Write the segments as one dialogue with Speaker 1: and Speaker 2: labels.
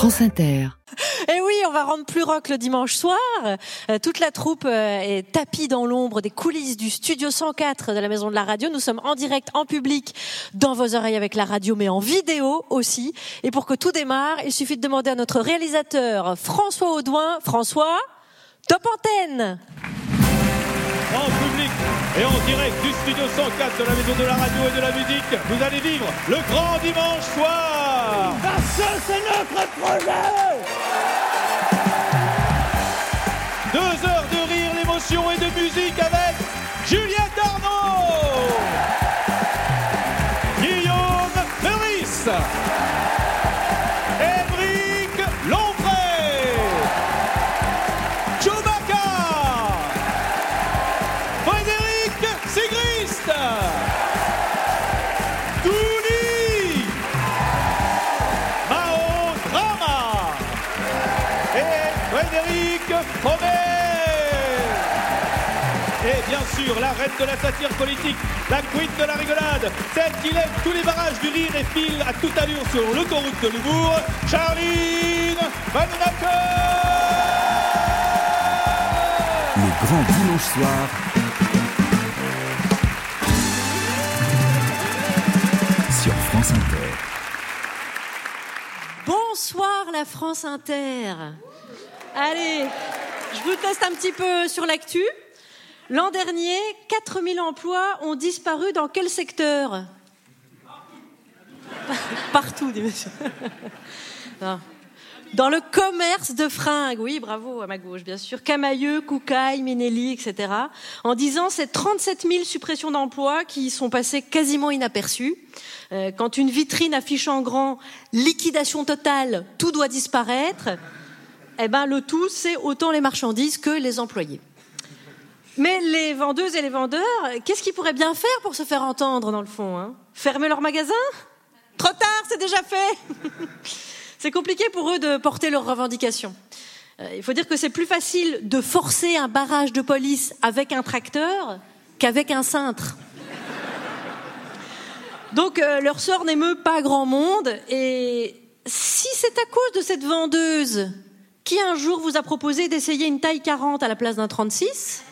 Speaker 1: France Inter.
Speaker 2: Et Eh oui, on va rendre plus rock le dimanche soir. Euh, toute la troupe euh, est tapie dans l'ombre des coulisses du studio 104 de la Maison de la Radio. Nous sommes en direct, en public, dans vos oreilles avec la radio, mais en vidéo aussi. Et pour que tout démarre, il suffit de demander à notre réalisateur François Audouin. François, top antenne
Speaker 3: en public et en direct du studio 104 de la maison de la radio et de la musique, vous allez vivre le grand dimanche soir.
Speaker 4: Parce que c'est notre projet
Speaker 3: Deux heures de rire, d'émotion et de musique avec de la satire politique, la queen de la rigolade, celle qui lève tous les barrages du rire et file à toute allure sur l'autoroute de l'humour, Charline Vanhoenacker
Speaker 1: Le grand dimanche soir. Sur France Inter.
Speaker 2: Bonsoir la France Inter. Allez, je vous teste un petit peu sur l'actu. L'an dernier, 4000 emplois ont disparu dans quel secteur? Partout, dit monsieur. Dans le commerce de fringues, oui, bravo à ma gauche, bien sûr. Camailleux, Koukaï, Minelli, etc. En disant ces 37 000 suppressions d'emplois qui sont passées quasiment inaperçues. Euh, quand une vitrine affiche en grand liquidation totale, tout doit disparaître, eh ben le tout, c'est autant les marchandises que les employés. Mais les vendeuses et les vendeurs, qu'est-ce qu'ils pourraient bien faire pour se faire entendre dans le fond hein? Fermer leur magasin? Trop tard, c'est déjà fait C'est compliqué pour eux de porter leurs revendications. Euh, il faut dire que c'est plus facile de forcer un barrage de police avec un tracteur qu'avec un cintre. Donc euh, leur sort n'émeut pas grand monde. Et si c'est à cause de cette vendeuse qui un jour vous a proposé d'essayer une taille 40 à la place d'un 36,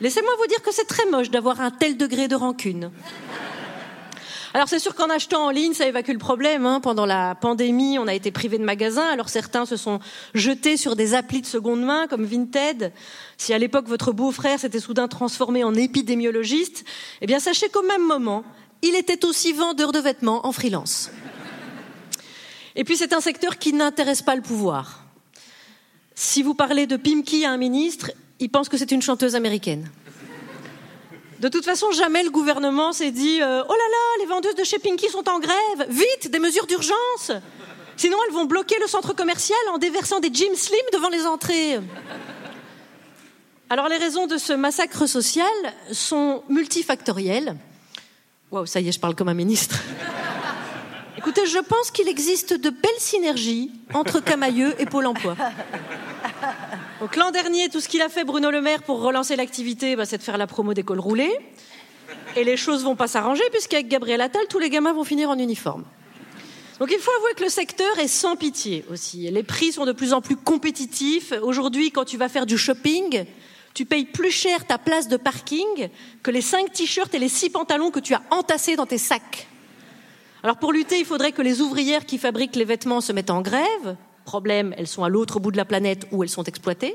Speaker 2: laissez-moi vous dire que c'est très moche d'avoir un tel degré de rancune. Alors c'est sûr qu'en achetant en ligne, ça évacue le problème. Hein. Pendant la pandémie, on a été privé de magasins. Alors certains se sont jetés sur des applis de seconde main comme Vinted. Si à l'époque votre beau-frère s'était soudain transformé en épidémiologiste, eh bien sachez qu'au même moment, il était aussi vendeur de vêtements en freelance. Et puis c'est un secteur qui n'intéresse pas le pouvoir. Si vous parlez de Pimki à un ministre, il pense que c'est une chanteuse américaine. De toute façon, jamais le gouvernement s'est dit euh, Oh là là, les vendeuses de chez Pinky sont en grève, vite, des mesures d'urgence Sinon, elles vont bloquer le centre commercial en déversant des Jim Slim devant les entrées. Alors, les raisons de ce massacre social sont multifactorielles. Waouh, ça y est, je parle comme un ministre. Écoutez, je pense qu'il existe de belles synergies entre Camailleux et Pôle emploi. Donc l'an dernier, tout ce qu'il a fait Bruno Le Maire pour relancer l'activité, bah, c'est de faire la promo des cols roulés. Et les choses vont pas s'arranger puisqu'avec Gabriel Attal, tous les gamins vont finir en uniforme. Donc il faut avouer que le secteur est sans pitié aussi. Les prix sont de plus en plus compétitifs. Aujourd'hui, quand tu vas faire du shopping, tu payes plus cher ta place de parking que les cinq t-shirts et les six pantalons que tu as entassés dans tes sacs. Alors pour lutter, il faudrait que les ouvrières qui fabriquent les vêtements se mettent en grève. Problème, elles sont à l'autre bout de la planète où elles sont exploitées.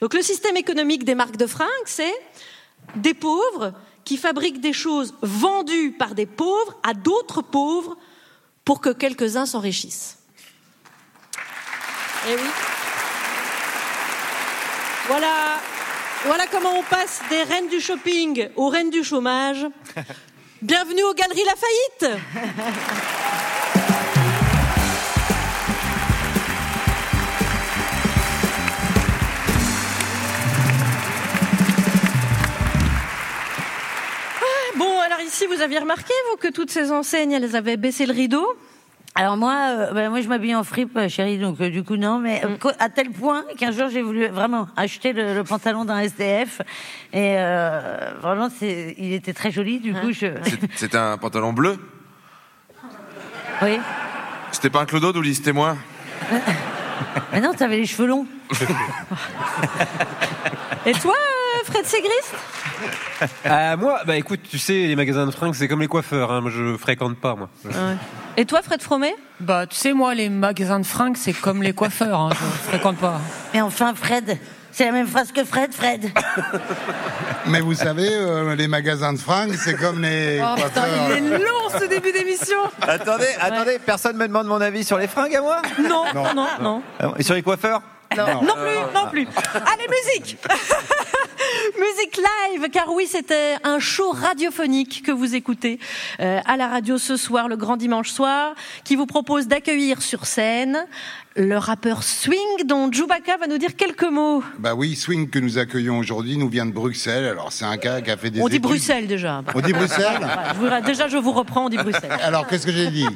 Speaker 2: Donc le système économique des marques de fringues, c'est des pauvres qui fabriquent des choses vendues par des pauvres à d'autres pauvres pour que quelques-uns s'enrichissent. Eh oui. Voilà, voilà comment on passe des reines du shopping aux reines du chômage. Bienvenue aux Galeries Lafayette. Bon, alors ici, vous aviez remarqué, vous, que toutes ces enseignes, elles avaient baissé le rideau?
Speaker 5: Alors moi, euh, ben, moi je m'habille en fripe, euh, chérie, donc euh, du coup non, mais euh, co- à tel point qu'un jour j'ai voulu vraiment acheter le, le pantalon d'un SDF et euh, vraiment c'est, il était très joli. Du coup, je,
Speaker 6: C'est- C'était un pantalon bleu?
Speaker 5: Oui.
Speaker 6: C'était pas un clodo, Douli, c'était moi?
Speaker 5: Mais non, t'avais les cheveux longs.
Speaker 2: Et toi, euh, Fred Ségrist?
Speaker 6: Ah, moi, bah écoute, tu sais, les magasins de fringues, c'est comme les coiffeurs. Hein. Moi, je fréquente pas, moi.
Speaker 2: Et toi, Fred Fromet?
Speaker 7: Bah, tu sais, moi, les magasins de fringues, c'est comme les coiffeurs. Hein, je fréquente pas.
Speaker 5: Mais enfin, Fred, c'est la même phrase que Fred, Fred.
Speaker 8: Mais vous savez, euh, les magasins de fringues, c'est comme les
Speaker 2: Oh putain, il est long ce début d'émission
Speaker 9: Attendez, attendez, personne me demande mon avis sur les fringues à moi?
Speaker 2: Non, non, non.
Speaker 9: Ah Et sur les coiffeurs?
Speaker 2: Non, non plus, non. plus. Allez, musique. Musique live, car oui, c'était un show radiophonique que vous écoutez euh, à la radio ce soir, le grand dimanche soir, qui vous propose d'accueillir sur scène le rappeur Swing, dont Chewbacca va nous dire quelques mots.
Speaker 8: Bah oui, Swing que nous accueillons aujourd'hui nous vient de Bruxelles. Alors c'est un gars qui a fait des
Speaker 2: On dit
Speaker 8: études-
Speaker 2: Bruxelles déjà.
Speaker 8: On dit Bruxelles
Speaker 2: Voilà, je vous- déjà, je vous reprends, on dit Bruxelles.
Speaker 8: Alors qu'est-ce que j'ai dit?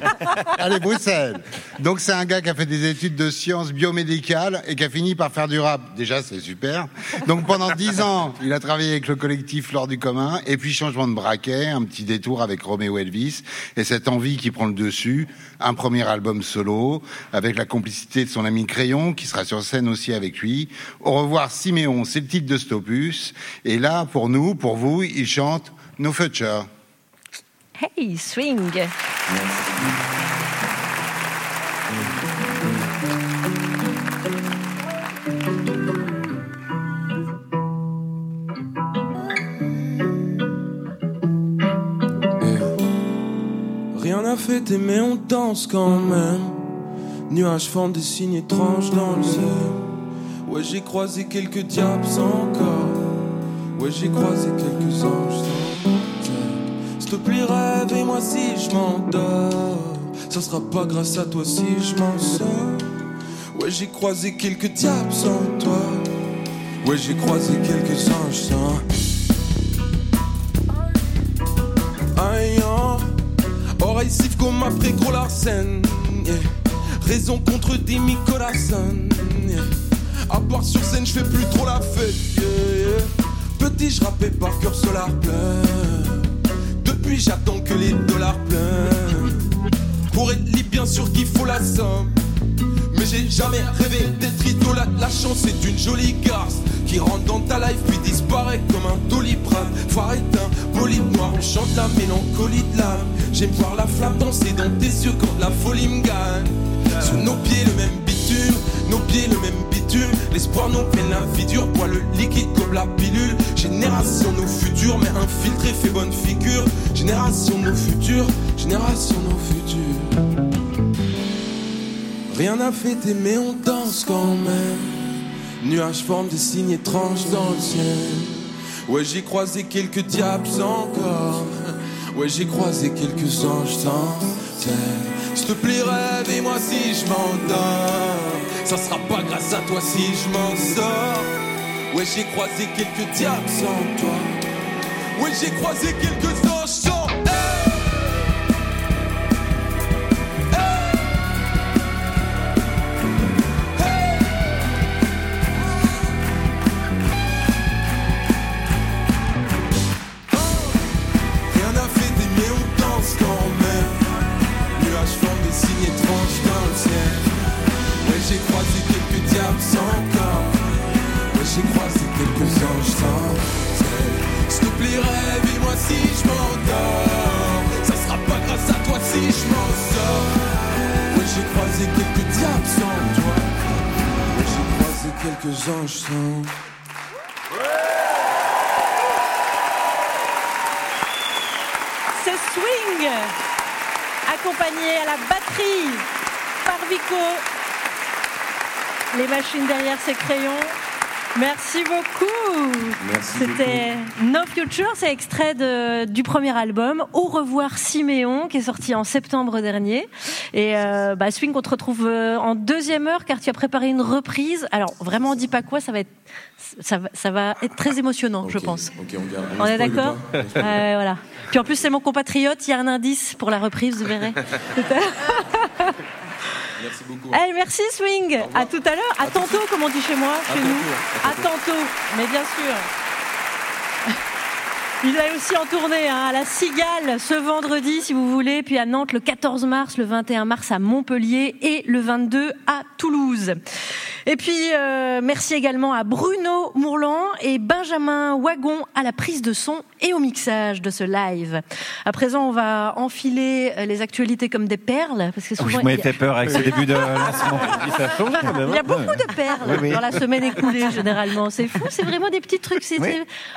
Speaker 8: Allez, Bruxelles. Donc c'est un gars qui a fait des études de sciences biomédicales et qui a fini par faire du rap. Déjà c'est super. Donc pendant dix ans, il a travaillé avec le collectif L'Or du commun et puis changement de braquet, un petit détour avec Roméo Elvis et cette envie qui prend le dessus, un premier album solo avec la complicité de son ami Crayon qui sera sur scène aussi avec lui. Au revoir Siméon, c'est le titre de cet opus et là pour nous, pour vous, il chante No Future.
Speaker 2: Hey, Swing
Speaker 10: Rien n'a fait mais on danse quand même. Nuages forment des signes étranges dans le ciel. Ouais, j'ai croisé quelques diables encore. Ouais, j'ai croisé quelques anges sans. S'il te plaît, rêve et moi si je m'endors. Ça sera pas grâce à toi si je m'en sors. Ouais, j'ai croisé quelques diables sans toi. Ouais, j'ai croisé quelques anges sans. Aïe. Oreille siffle comme après gros Larsen. Raison contre des Nicolasson yeah. À part sur scène je fais plus trop la fête. Petit je par cœur solar plein Depuis j'attends que les dollars pleins Pour être libre bien sûr qu'il faut la somme mais j'ai jamais rêvé d'être idolâtre. La chance est une jolie garce qui rentre dans ta life puis disparaît comme un doliprane. Phare éteint, bolide noir, on chante la mélancolie de l'âme. J'aime voir la flamme danser dans tes yeux quand la folie me gagne. Sous nos pieds le même bitume, nos pieds le même bitume. L'espoir nous peine la vie dure, bois le liquide comme la pilule. Génération nos futurs, mais infiltré fait bonne figure. Génération nos futurs, génération nos futurs. Rien n'a fêté mais on danse quand même. Nuages forment des signes étranges dans le ciel. Ouais j'ai croisé quelques diables encore. Ouais j'ai croisé quelques anges sans ciel S'il te plaît rêve et moi si je m'endors. Ça sera pas grâce à toi si je m'en sors. Ouais j'ai croisé quelques diables sans toi. Ouais j'ai croisé quelques
Speaker 2: Les machines derrière ses crayons. Merci beaucoup. C'était No Future, c'est extrait de- du premier album Au revoir Siméon qui est sorti en septembre dernier. Et euh, bah, Swing, on te retrouve euh, en deuxième heure car tu as préparé une reprise. Alors vraiment, on dit pas quoi, ça va être, ça va, ça va être très émotionnant, je pense.
Speaker 10: On garde.
Speaker 2: On est d'accord voilà. Puis en plus, c'est mon compatriote. Il y a un indice pour la reprise, vous verrez.
Speaker 10: Merci beaucoup.
Speaker 2: Hey, merci Swing. À tout à l'heure. À, tantôt, comme on dit chez moi, chez nous. À tantôt. Mais bien sûr. Il est aussi en tournée hein, à la Cigale ce vendredi, si vous voulez, puis à Nantes le 14 mars, le 21 mars à Montpellier et le 22 à Toulouse. Et puis, euh, merci également à Bruno Mourlan et Benjamin Wagon à la prise de son et au mixage de ce live. À présent, on va enfiler euh, les actualités comme des perles. Parce que
Speaker 9: Oui,
Speaker 2: souvent,
Speaker 9: je m'avais
Speaker 2: il y a-
Speaker 9: fait peur avec ce début de lancement.
Speaker 2: Il y a
Speaker 6: hein.
Speaker 2: beaucoup de perles
Speaker 9: Oui, oui.
Speaker 2: dans la semaine écoulée, généralement. C'est fou, c'est vraiment des petits trucs. C'est
Speaker 9: Oui.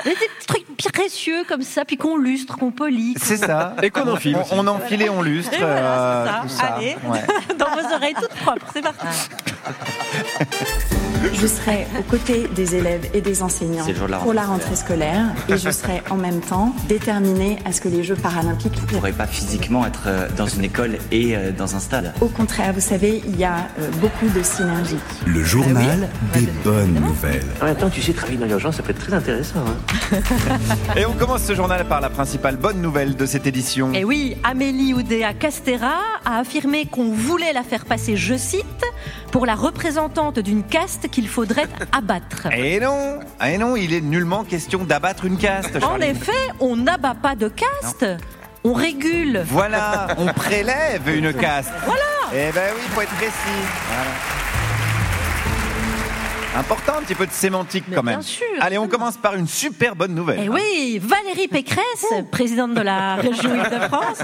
Speaker 2: c'est- des petits trucs précieux comme ça, puis qu'on lustre, qu'on polie.
Speaker 9: C'est ça.
Speaker 6: Et qu'on enfile
Speaker 9: On, on enfile et on lustre.
Speaker 2: Et voilà,
Speaker 9: euh,
Speaker 2: c'est ça.
Speaker 9: tout ça.
Speaker 2: Allez,
Speaker 9: Ouais.
Speaker 2: dans vos oreilles toutes propres. C'est parti.
Speaker 11: Je serai aux côtés des élèves et des enseignants
Speaker 12: la
Speaker 11: pour la
Speaker 12: rentrée
Speaker 11: scolaire et je serai en même temps déterminée à ce que les Jeux paralympiques
Speaker 12: ne pourrait pas physiquement être euh, dans une école et euh, dans un stade.
Speaker 11: Au contraire, vous savez, il y a euh, beaucoup de synergies.
Speaker 1: Le journal des bonnes nouvelles.
Speaker 12: En même temps, tu sais, travailler dans l'urgence, ça peut être très intéressant.
Speaker 9: Et on commence ce journal par la principale bonne nouvelle de cette édition.
Speaker 2: Et oui, Amélie Oudéa Castera a affirmé qu'on voulait la faire passer, je cite, pour la représentante d'une caste qu'il faudrait abattre.
Speaker 9: Et non, et non, il est nullement question d'abattre une caste.
Speaker 2: En effet, on n'abat pas de caste, on régule.
Speaker 9: Voilà, on prélève une caste.
Speaker 2: Voilà.
Speaker 9: Eh ben oui, il faut être précis. Voilà. Important, un petit peu de sémantique
Speaker 2: Mais
Speaker 9: quand même.
Speaker 2: bien sûr.
Speaker 9: Allez, on commence par une super bonne nouvelle.
Speaker 2: Et Eh oui, Valérie Pécresse, présidente de la région Île-de-France,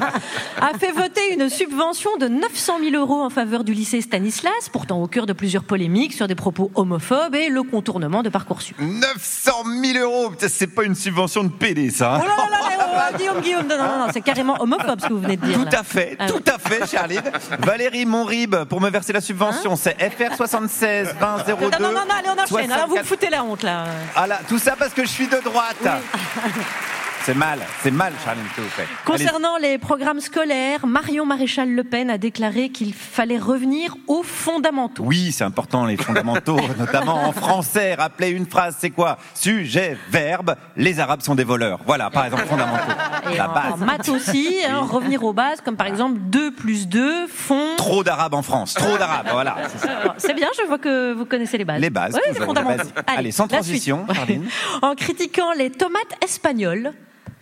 Speaker 2: a fait voter une subvention de 900 000 euros en faveur du lycée Stanislas, pourtant au cœur de plusieurs polémiques sur des propos homophobes et le contournement de Parcoursup.
Speaker 9: 900 000 euros, c'est pas une subvention de PD ça. hein.
Speaker 2: Oh là là là, oh, Guillaume, Guillaume, non, non, non, c'est carrément homophobe ce que vous venez de dire.
Speaker 9: Tout à fait,
Speaker 2: Ah
Speaker 9: tout à fait, Charline. Valérie Monrib, pour me verser la subvention, c'est FR 76 20 02.
Speaker 2: Hein Non, non, non, non, allez, on enchaîne. Alors, vous me
Speaker 9: 64.
Speaker 2: foutez la honte, là.
Speaker 9: Ah là, tout ça parce que je suis de droite. C'est mal, c'est mal, Charline, s'il vous.
Speaker 2: Concernant les programmes scolaires, Marion Maréchal Le Pen a déclaré qu'il fallait revenir aux fondamentaux.
Speaker 9: Oui, c'est important, les fondamentaux, notamment en français. Rappelez une phrase, c'est quoi? Sujet, verbe, les Arabes sont des voleurs. Voilà, par exemple, fondamentaux.
Speaker 2: Et
Speaker 9: La
Speaker 2: en,
Speaker 9: base.
Speaker 2: en maths aussi, hein, revenir aux bases, comme par exemple 2 plus 2 font...
Speaker 9: Trop d'Arabes en France, trop d'Arabes, voilà. c'est
Speaker 2: bien, je vois que vous connaissez les bases.
Speaker 9: Les bases,
Speaker 2: Oui, les fondamentaux.
Speaker 9: bases. Allez, sans transition. Charline.
Speaker 2: En critiquant les tomates espagnoles.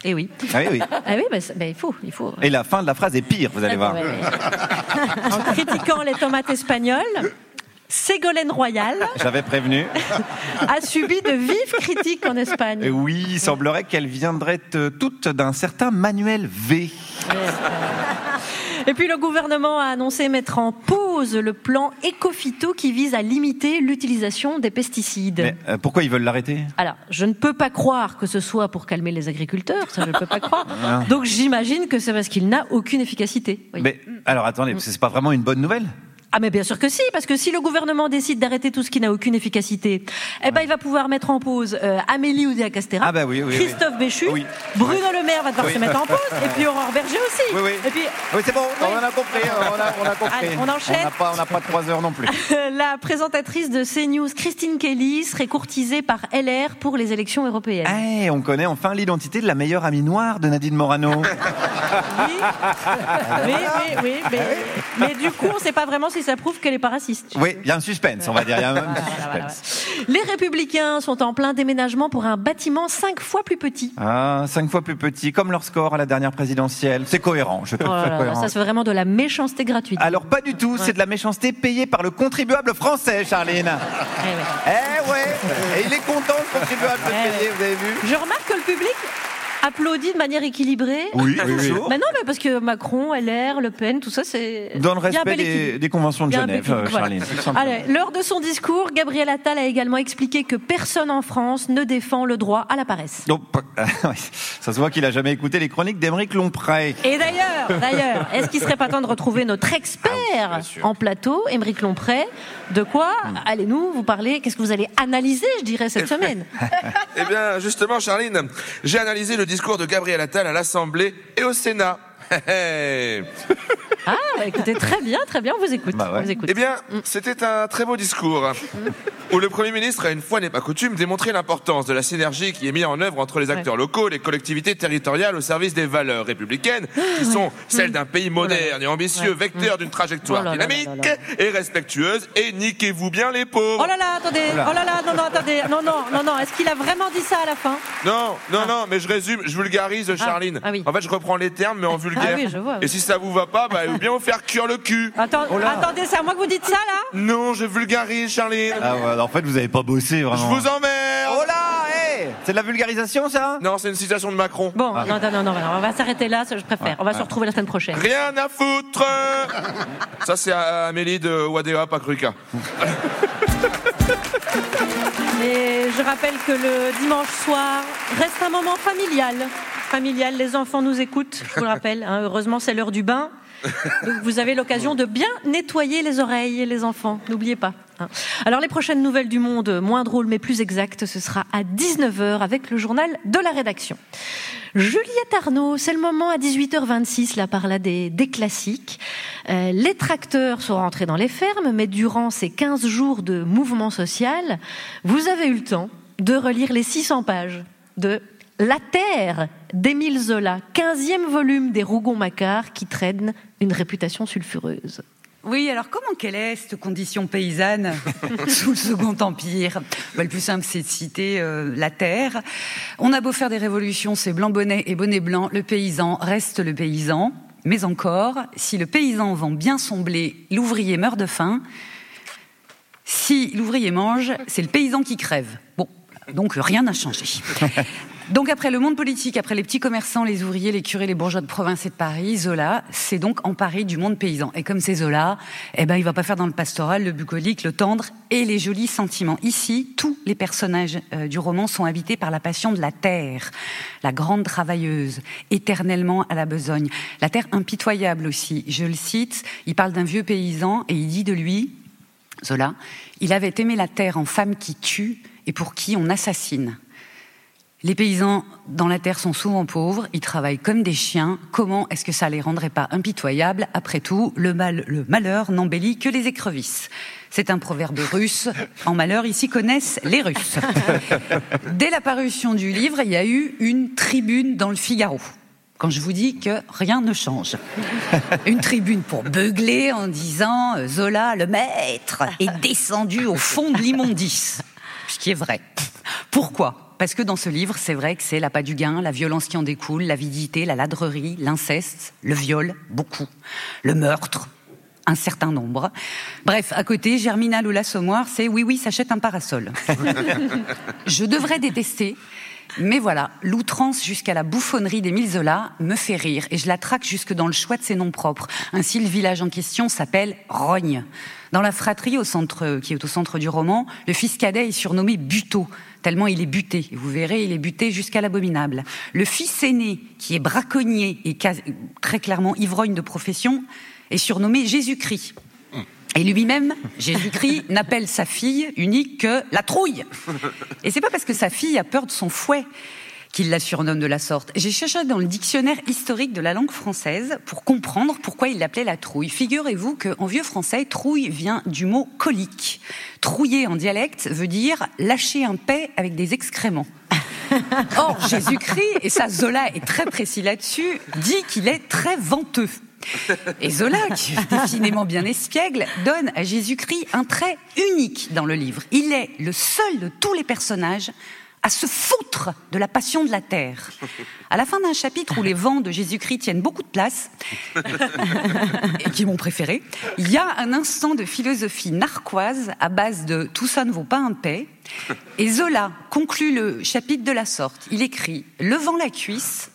Speaker 2: Eh oui.
Speaker 9: Ah oui, oui.
Speaker 2: Ah oui, bah, c'est- bah, il faut, il faut.
Speaker 9: Et la fin de la phrase est pire, vous allez voir.
Speaker 2: Ouais, ouais. en critiquant les tomates espagnoles, Ségolène Royal
Speaker 9: J'avais prévenu.
Speaker 2: a subi de vives critiques en Espagne.
Speaker 9: Et oui, il semblerait qu'elle viendrait euh, toute d'un certain Manuel V.
Speaker 2: Et puis le gouvernement a annoncé mettre en pause le plan Ecofito qui vise à limiter l'utilisation des pesticides.
Speaker 9: Mais euh, pourquoi ils veulent l'arrêter?
Speaker 2: Alors, je ne peux pas croire que ce soit pour calmer les agriculteurs, ça je ne peux pas croire.
Speaker 9: Ah.
Speaker 2: Donc j'imagine que c'est parce qu'il n'a aucune efficacité. Oui.
Speaker 9: Mais alors attendez, que c'est pas vraiment une bonne nouvelle?
Speaker 2: Ah mais bien sûr que si, parce que si le gouvernement décide d'arrêter tout ce qui n'a aucune efficacité, eh ben il va pouvoir mettre en pause euh, Amélie Oudéa-Castéra,
Speaker 9: Ah bah oui, oui, oui.
Speaker 2: Christophe Béchu,
Speaker 9: Oui.
Speaker 2: Bruno Le Maire va devoir se mettre en pause, et puis Aurore Berger aussi.
Speaker 9: Oui, oui.
Speaker 2: Et puis
Speaker 9: Oui, c'est bon, on a compris, on a, on a compris.
Speaker 2: Allez, on enchaîne.
Speaker 9: On n'a pas, trois heures non plus.
Speaker 2: la présentatrice de CNews, Christine Kelly, serait courtisée par LR pour les élections européennes.
Speaker 9: Eh, on connaît enfin l'identité de la meilleure amie noire de Nadine Morano.
Speaker 2: Oui, oui, oui, oui, mais, mais du coup, on ne sait pas vraiment si ça prouve qu'elle est pas raciste.
Speaker 9: Oui, il y a un suspense, on va dire. Il y a un petit
Speaker 2: Voilà, voilà,
Speaker 9: suspense.
Speaker 2: Les Républicains sont en plein déménagement pour un bâtiment cinq fois plus petit.
Speaker 9: Ah, cinq fois plus petit, comme leur score à la dernière présidentielle. C'est cohérent, je
Speaker 2: Oh
Speaker 9: trouve
Speaker 2: là,
Speaker 9: cohérent.
Speaker 2: ça c'est vraiment de la méchanceté gratuite.
Speaker 9: Alors pas du tout, c'est de la méchanceté payée par le contribuable français, Charline.
Speaker 2: Eh ouais.
Speaker 9: Eh ouais, et il est content le contribuable de
Speaker 2: Eh
Speaker 9: payer,
Speaker 2: ouais.
Speaker 9: vous avez vu?
Speaker 2: Je remarque que le public applaudit de manière équilibrée.
Speaker 9: Oui, oui, oui.
Speaker 2: Mais non, mais parce que Macron, LR, Le Pen, tout ça, c'est.
Speaker 9: Dans le
Speaker 2: Il y a un
Speaker 9: respect des, des conventions de Genève, euh,
Speaker 2: voilà.
Speaker 9: Charline.
Speaker 2: Allez, lors de son discours, Gabriel Attal a également expliqué que personne en France ne défend le droit à la paresse.
Speaker 9: Donc, ça se voit qu'il a jamais écouté les chroniques d'Émeric Lompré.
Speaker 2: Et d'ailleurs, d'ailleurs, est-ce qu'il serait pas temps de retrouver notre expert
Speaker 9: Ah
Speaker 2: en plateau, Émeric Lompré? De quoi
Speaker 9: Hmm.
Speaker 2: allez-nous vous parler? Qu'est-ce que vous allez analyser, je dirais, cette semaine?
Speaker 13: Eh bien, justement, Charline, j'ai analysé le discours de Gabriel Attal à l'Assemblée et au Sénat.
Speaker 2: Ah, bah, écoutez, très bien, très bien, on vous écoute.
Speaker 9: Bah ouais.
Speaker 2: on vous écoute.
Speaker 13: Eh bien, c'était un très beau discours où le Premier ministre, à une fois n'est pas coutume, démontrait l'importance de la synergie qui est mise en œuvre entre les acteurs locaux les collectivités territoriales au service des valeurs républicaines, qui sont celles d'un pays moderne et ambitieux, vecteur d'une trajectoire
Speaker 2: Oh là là là
Speaker 13: dynamique
Speaker 2: là
Speaker 13: et respectueuse. Et niquez-vous bien les pauvres
Speaker 2: Oh là là, attendez,
Speaker 13: Voilà.
Speaker 2: oh là là, non, non, attendez, non, non, non, non, est-ce qu'il a vraiment dit ça à la fin?
Speaker 13: Non, non, non, mais je résume, je vulgarise, Charline.
Speaker 2: ah oui.
Speaker 13: En fait, je reprends les termes, mais en vulgaire.
Speaker 2: Ah oui, je vois, oui.
Speaker 13: Et si ça vous va pas, bah, ou bien vous faire cuire le cul.
Speaker 2: Attends,
Speaker 9: Oh
Speaker 2: Attendez, c'est à moi que vous dites ça là
Speaker 13: Non, je vulgarise, Charline.
Speaker 9: Ah ouais, en fait, vous avez pas bossé
Speaker 13: Je
Speaker 9: vraiment.
Speaker 13: vous emmerde
Speaker 9: Oh là, hé C'est de la vulgarisation, ça?
Speaker 13: Non, c'est une citation de Macron.
Speaker 2: Bon, non, non, non, non, on va s'arrêter là, ça, je préfère. On va se retrouver la semaine prochaine.
Speaker 13: Rien à foutre Ça, c'est à Amélie de Wadea Pakruka.
Speaker 2: Et je rappelle que le dimanche soir reste un moment familial. Familial, les enfants nous écoutent, je vous le rappelle. hein. heureusement, c'est l'heure du bain. Vous avez l'occasion de bien nettoyer les oreilles, les enfants. N'oubliez pas. hein. Alors les prochaines nouvelles du monde, moins drôles mais plus exactes, ce sera à 19h avec le journal de la rédaction. Juliette Arnaud, c'est le moment à 18h26, là par là des, des classiques. Euh, les tracteurs sont rentrés dans les fermes, mais durant ces 15 jours de mouvement social, vous avez eu le temps de relire les 600 pages de La Terre d'Émile Zola, 15e volume des Rougon-Macquart qui traîne une réputation sulfureuse.
Speaker 14: Oui, alors comment quelle est cette condition paysanne sous le Second Empire? Bah, Le plus simple, c'est de citer euh, la terre. On a beau faire des révolutions, c'est blanc bonnet et bonnet blanc, le paysan reste le paysan. Mais encore, si le paysan vend bien son blé, l'ouvrier meurt de faim. Si l'ouvrier mange, c'est le paysan qui crève. Bon, donc rien n'a changé. Donc après le monde politique, après les petits commerçants, les ouvriers, les curés, les bourgeois de province et de Paris, Zola s'est donc emparé du monde paysan. Et comme c'est Zola, eh ben il va pas faire dans le pastoral, le bucolique, le tendre et les jolis sentiments. Ici, tous les personnages euh, du roman sont habités par la passion de la terre, la grande travailleuse, éternellement à la besogne. La terre impitoyable aussi. Je le cite, il parle d'un vieux paysan et il dit de lui, Zola, il avait aimé la terre en femme qui tue et pour qui on assassine. Les paysans dans la terre sont souvent pauvres, ils travaillent comme des chiens. Comment est-ce que ça les rendrait pas impitoyables Après tout, le, mal, le malheur n'embellit que les écrevisses. C'est un proverbe russe. En malheur, ici connaissent les Russes. Dès la parution du livre, il y a eu une tribune dans le Figaro. Quand je vous dis que rien ne change. Une tribune pour beugler en disant euh, Zola, le maître, est descendu au fond de l'immondice. Ce qui est vrai. Pourquoi? Parce que dans ce livre, c'est vrai que c'est l'appât du gain, la violence qui en découle, l'avidité, la ladrerie, l'inceste, le viol, beaucoup, le meurtre, un certain nombre. Bref, à côté, Germinal Loula Sommoir, c'est oui, oui, s'achète un parasol. Je devrais détester, mais voilà, l'outrance jusqu'à la bouffonnerie d'Émile Zola me fait rire et je la traque jusque dans le choix de ses noms propres. Ainsi, le village en question s'appelle Rogne. Dans la fratrie au centre, qui est au centre du roman, le fils cadet est surnommé Buteau, tellement il est buté. Vous verrez, il est buté jusqu'à l'abominable. Le fils aîné, qui est braconnier et très clairement ivrogne de profession, est surnommé Jésus-Christ. Et lui-même, Jésus-Christ, n'appelle sa fille unique que la trouille. Et c'est pas parce que sa fille a peur de son fouet qu'il la surnomme de la sorte. J'ai cherché dans le dictionnaire historique de la langue française pour comprendre pourquoi il l'appelait la trouille. Figurez-vous qu'en vieux français, trouille vient du mot colique. Trouiller en dialecte veut dire lâcher un paix avec des excréments. Or, Jésus-Christ, et ça Zola est très précis là-dessus, dit qu'il est très venteux. Et Zola, qui est décidément bien espiègle, donne à Jésus-Christ un trait unique dans le livre. Il est le seul de tous les personnages à se foutre de la passion de la terre. À la fin d'un chapitre où les vents de Jésus-Christ tiennent beaucoup de place, et qui est mon préféré, il y a un instant de philosophie narquoise à base de tout ça ne vaut pas un paix. Et Zola conclut le chapitre de la sorte. Il écrit Levant la cuisse,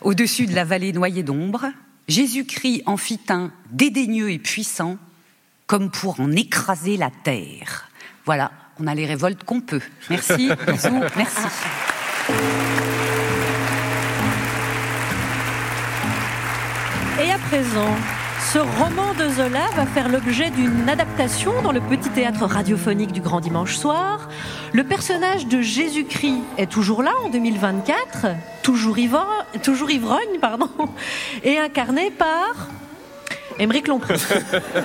Speaker 14: au-dessus de la vallée noyée d'ombre, Jésus-Christ en fit un dédaigneux et puissant, comme pour en écraser la terre. Voilà, on a les révoltes qu'on peut. Merci, bisous, merci.
Speaker 2: Et à présent, ce roman de Zola va faire l'objet d'une adaptation dans le petit théâtre radiophonique du Grand Dimanche soir. Le personnage de Jésus-Christ est toujours là en 2024, toujours, toujours ivrogne, pardon, et incarné par Émeric Lompré.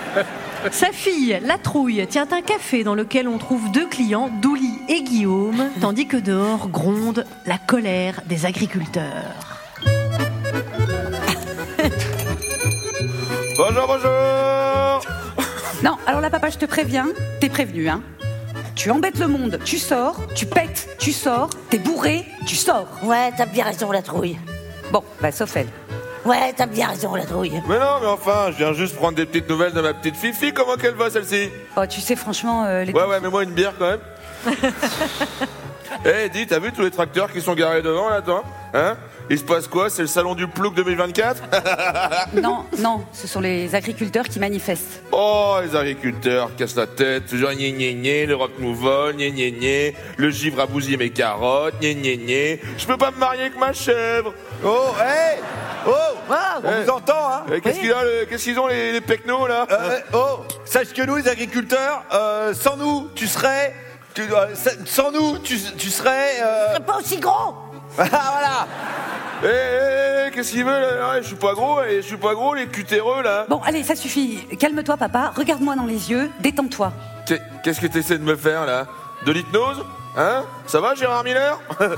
Speaker 2: Sa fille, la trouille, tient un café dans lequel on trouve deux clients, Douli et Guillaume, tandis que dehors gronde la colère des agriculteurs.
Speaker 13: Bonjour, bonjour
Speaker 14: Non, alors là, papa, je te préviens, t'es prévenu, hein. Tu embêtes le monde, tu sors, tu pètes, tu sors, t'es bourré, tu sors.
Speaker 5: Ouais, t'as bien raison, la trouille.
Speaker 14: Bon, bah, sauf elle.
Speaker 5: Ouais, t'as bien raison, la trouille.
Speaker 13: Mais non, mais enfin, je viens juste prendre des petites nouvelles de ma petite Fifi. Comment qu'elle va, celle-ci?
Speaker 14: Oh, tu sais, franchement, euh, les
Speaker 13: Ouais, ouais, mets-moi une bière quand même. Eh, dis, t'as vu tous les tracteurs qui sont garés devant là-dedans Hein? Il se passe quoi? C'est le salon du plouc 2024
Speaker 14: Non, non, ce sont les agriculteurs qui manifestent.
Speaker 13: Oh, les agriculteurs cassent la tête, toujours gné gné gné, l'Europe nous vole, gné gné gné, le givre a bousillé mes carottes, gné gné gné, je peux pas me marier avec ma chèvre.
Speaker 15: Oh, hé Oh On
Speaker 13: Eh.
Speaker 15: vous entend, hein.
Speaker 13: Eh, Qu'est-ce qu'il a, le- qu'est-ce qu'ils ont les, les pecnos là?
Speaker 15: Euh, Oh Sache que nous, les agriculteurs, euh, sans nous, tu serais... tu- euh, sans nous, tu, tu serais... euh,
Speaker 5: pas aussi gros
Speaker 15: Ah, voilà
Speaker 13: Eh, eh, eh, qu'est-ce qu'il veut là Ouais, Je suis pas gros, eh, je suis pas gros, les cutéreux là.
Speaker 14: Bon, allez, ça suffit. Calme-toi, papa. Regarde-moi dans les yeux. Détends-toi.
Speaker 13: Qu'est- Qu'est-ce que t'essaies de me faire là? De l'hypnose? Hein? Ça va, Gérard Miller?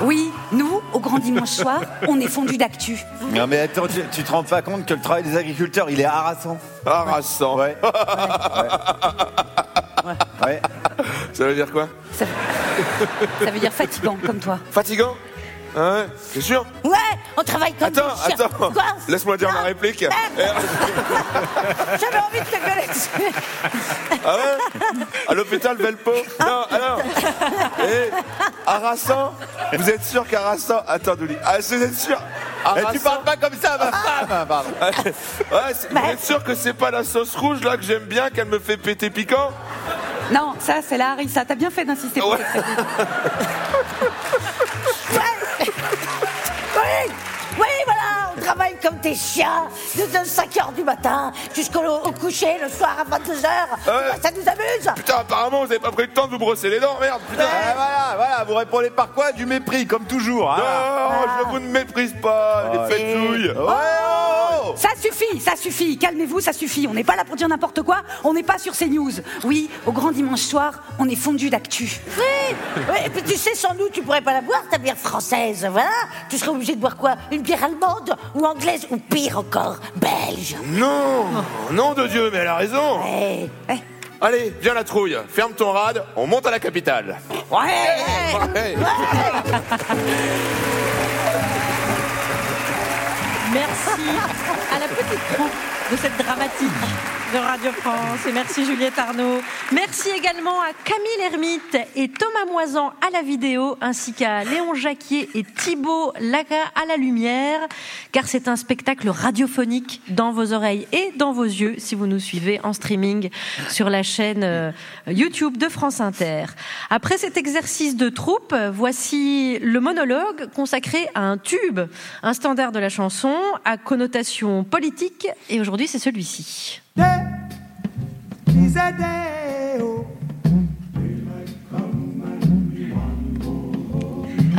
Speaker 14: Oui, nous, au grand dimanche soir, on est fondu d'actu.
Speaker 15: Non mais attends, tu, tu te rends pas compte que le travail des agriculteurs, il est harassant?
Speaker 13: Harassant.
Speaker 15: Ouais. Ouais.
Speaker 13: Ça veut dire quoi?
Speaker 14: Ça veut dire fatigant, comme toi.
Speaker 13: Fatigant Ah ouais, c'est sûr
Speaker 5: Ouais, on travaille comme
Speaker 13: Attends,
Speaker 5: des chiens.
Speaker 13: attends,
Speaker 5: Quoi
Speaker 13: laisse-moi dire ma réplique.
Speaker 5: J'avais envie de te gueuler dessus.
Speaker 13: Ah ouais À l'hôpital Velpo Non, alors Eh, harassant Vous êtes sûr qu'harassant Attends, Douli. Ah, vous êtes sûr
Speaker 15: Eh, tu parles pas comme ça, ma femme pardon.
Speaker 13: Ouais, c'est- Vous êtes sûr que c'est pas la sauce rouge là que j'aime bien, qu'elle me fait péter piquant
Speaker 14: Non, ça, c'est la harissa. T'as bien fait d'insister pour
Speaker 13: Ouais.
Speaker 5: Oui, travaille comme des chiens de 5h du matin jusqu'au au coucher le soir à 22h.
Speaker 13: Ouais.
Speaker 5: Ça nous amuse.
Speaker 13: Putain, apparemment, vous avez pas pris le temps de vous brosser les dents, merde, putain
Speaker 15: Eh, voilà, voilà, vous répondez par quoi? Du mépris, comme toujours. hein.
Speaker 13: Non, je vous ne méprise pas, les fêtouilles
Speaker 15: Ouais, oh
Speaker 14: Ça suffit, ça suffit. Calmez-vous, ça suffit. On n'est pas là pour dire n'importe quoi. On n'est pas sur CNews. Oui, au grand dimanche soir, on est fondu d'actu.
Speaker 5: Oui, oui, et puis tu sais, sans nous, tu pourrais pas la boire, ta bière française, voilà. Tu serais obligé de boire quoi? Une bière allemande ou anglaise ou pire encore, belge.
Speaker 13: Non Nom de Dieu, mais elle a raison.
Speaker 5: Eh, eh,
Speaker 13: Allez, viens la trouille, ferme ton rad, on monte à la capitale.
Speaker 5: Ouais,
Speaker 13: Ouais.
Speaker 2: Merci à la petite troupe de cette dramatique de Radio France. Et merci Juliette Arnaud. Merci également à Camille Hermite et Thomas Moisan à la vidéo, ainsi qu'à Léon Jacquier et Thibaut Laga à la lumière, car c'est un spectacle radiophonique dans vos oreilles et dans vos yeux si vous nous suivez en streaming sur la chaîne euh, YouTube de France Inter. Après cet exercice de troupe, voici le monologue consacré à un tube, un standard de la chanson à connotation politique, et aujourd'hui c'est celui-ci de, lisez des,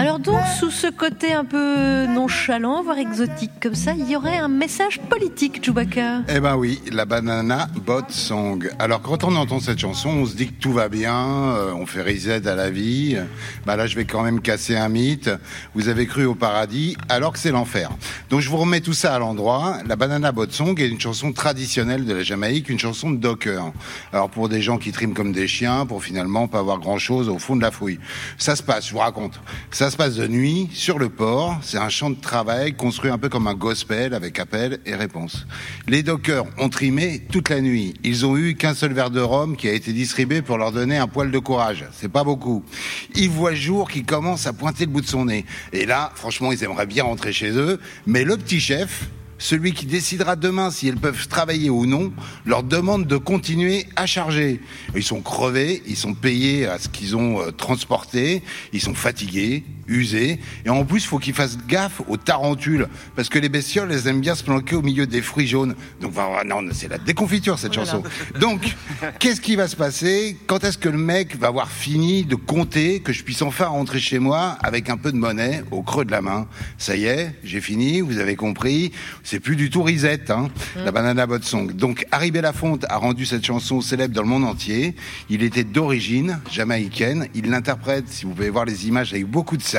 Speaker 2: Alors donc, sous ce côté un peu nonchalant, voire exotique comme ça, il y aurait un message politique, Chewbacca?
Speaker 8: Eh ben oui, la banana bot song. Alors quand on entend cette chanson, on se dit que tout va bien, euh, on fait reset à la vie. Bah là, je vais quand même casser un mythe. Vous avez cru au paradis, alors que c'est l'enfer. Donc je vous remets tout ça à l'endroit. La banana bot song est une chanson traditionnelle de la Jamaïque, une chanson de docker. Alors pour des gens qui triment comme des chiens, pour finalement pas avoir grand chose au fond de la fouille. Ça se passe, je vous raconte. Ça se passe de nuit sur le port. C'est un champ de travail construit un peu comme un gospel avec appel et réponse. Les dockers ont trimé toute la nuit. Ils ont eu qu'un seul verre de rhum qui a été distribué pour leur donner un poil de courage. C'est pas beaucoup. Ils voient jour qui commence à pointer le bout de son nez. Et là, franchement, ils aimeraient bien rentrer chez eux. Mais le petit chef, celui qui décidera demain si elles peuvent travailler ou non, leur demande de continuer à charger. Ils sont crevés, ils sont payés à ce qu'ils ont euh, transporté, ils sont fatigués, usé. Et en plus, il faut qu'il fasse gaffe aux tarentules. Parce que les bestioles, elles aiment bien se planquer au milieu des fruits jaunes. Donc, voilà, non, c'est la déconfiture, cette
Speaker 2: Oh là
Speaker 8: chanson.
Speaker 2: là.
Speaker 8: Donc, qu'est-ce qui va se passer? Quand est-ce que le mec va avoir fini de compter, que je puisse enfin rentrer chez moi avec un peu de monnaie au creux de la main? Ça y est, j'ai fini, vous avez compris. C'est plus du tout Risette, hein, la Banana Boat Song. Donc, Harry Belafonte a rendu cette chanson célèbre dans le monde entier. Il était d'origine jamaïcaine. Il l'interprète, si vous pouvez voir les images, avec beaucoup de sérieux.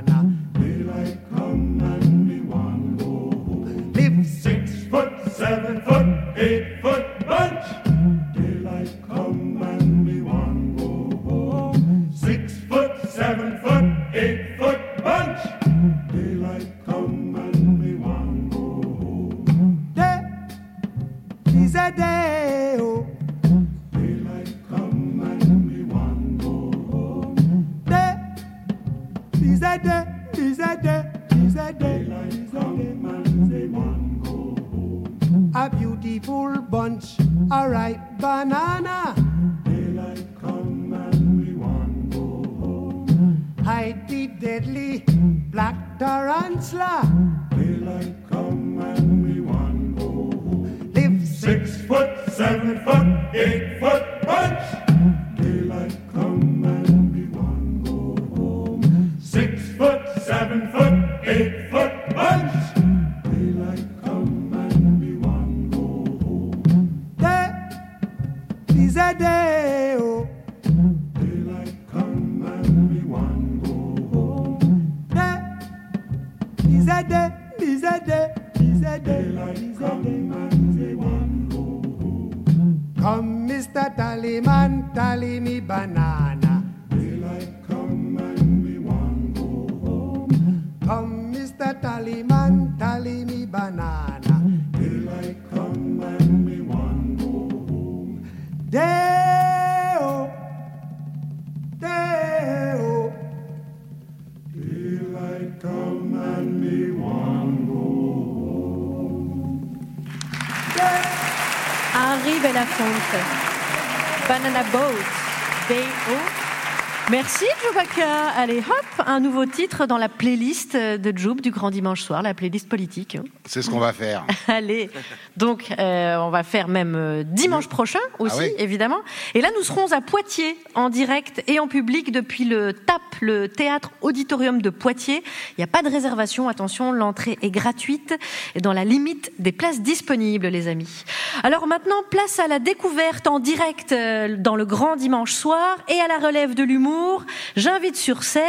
Speaker 2: Allez hop, un nouveau titre dans la playlist de Joub du Grand Dimanche Soir, la playlist politique.
Speaker 8: C'est ce qu'on va faire.
Speaker 2: Allez, donc euh, on va faire même euh, dimanche prochain aussi,
Speaker 8: Ah oui.
Speaker 2: évidemment. Et là, nous serons à Poitiers, en direct et en public depuis le TAP, le Théâtre Auditorium de Poitiers. Il n'y a pas de réservation, attention, l'entrée est gratuite et dans la limite des places disponibles, les amis. Alors maintenant, place à la découverte en direct euh, dans le Grand Dimanche Soir et à la relève de l'humour. J'invite sur scène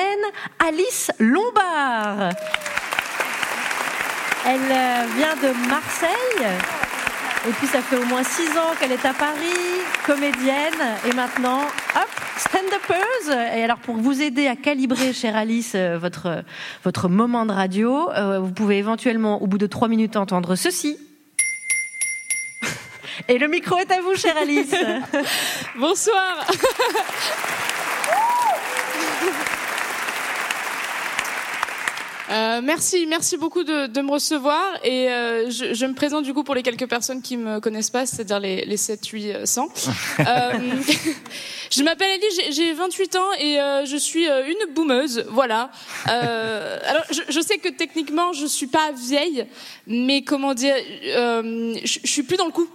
Speaker 2: Alice Lombard. Elle euh, vient de Marseille. Et puis ça fait au moins six ans qu'elle est à Paris, comédienne, et maintenant, hop, stand-upeuse. Et alors pour vous aider à calibrer, chère Alice, euh, votre, votre moment de radio, euh, vous pouvez éventuellement, au bout de trois minutes, entendre ceci. Et le micro est à vous, chère Alice.
Speaker 16: Bonsoir. Euh, merci, merci beaucoup de, de me recevoir et euh, je, je me présente du coup pour les quelques personnes qui me connaissent pas, c'est-à-dire les, les 7, 8, 100. Euh, je m'appelle Ellie, j'ai- j'ai 28 ans et je suis une boumeuse, voilà. Alors je, je sais que techniquement je suis pas vieille, mais comment dire, je, je suis plus dans le coup.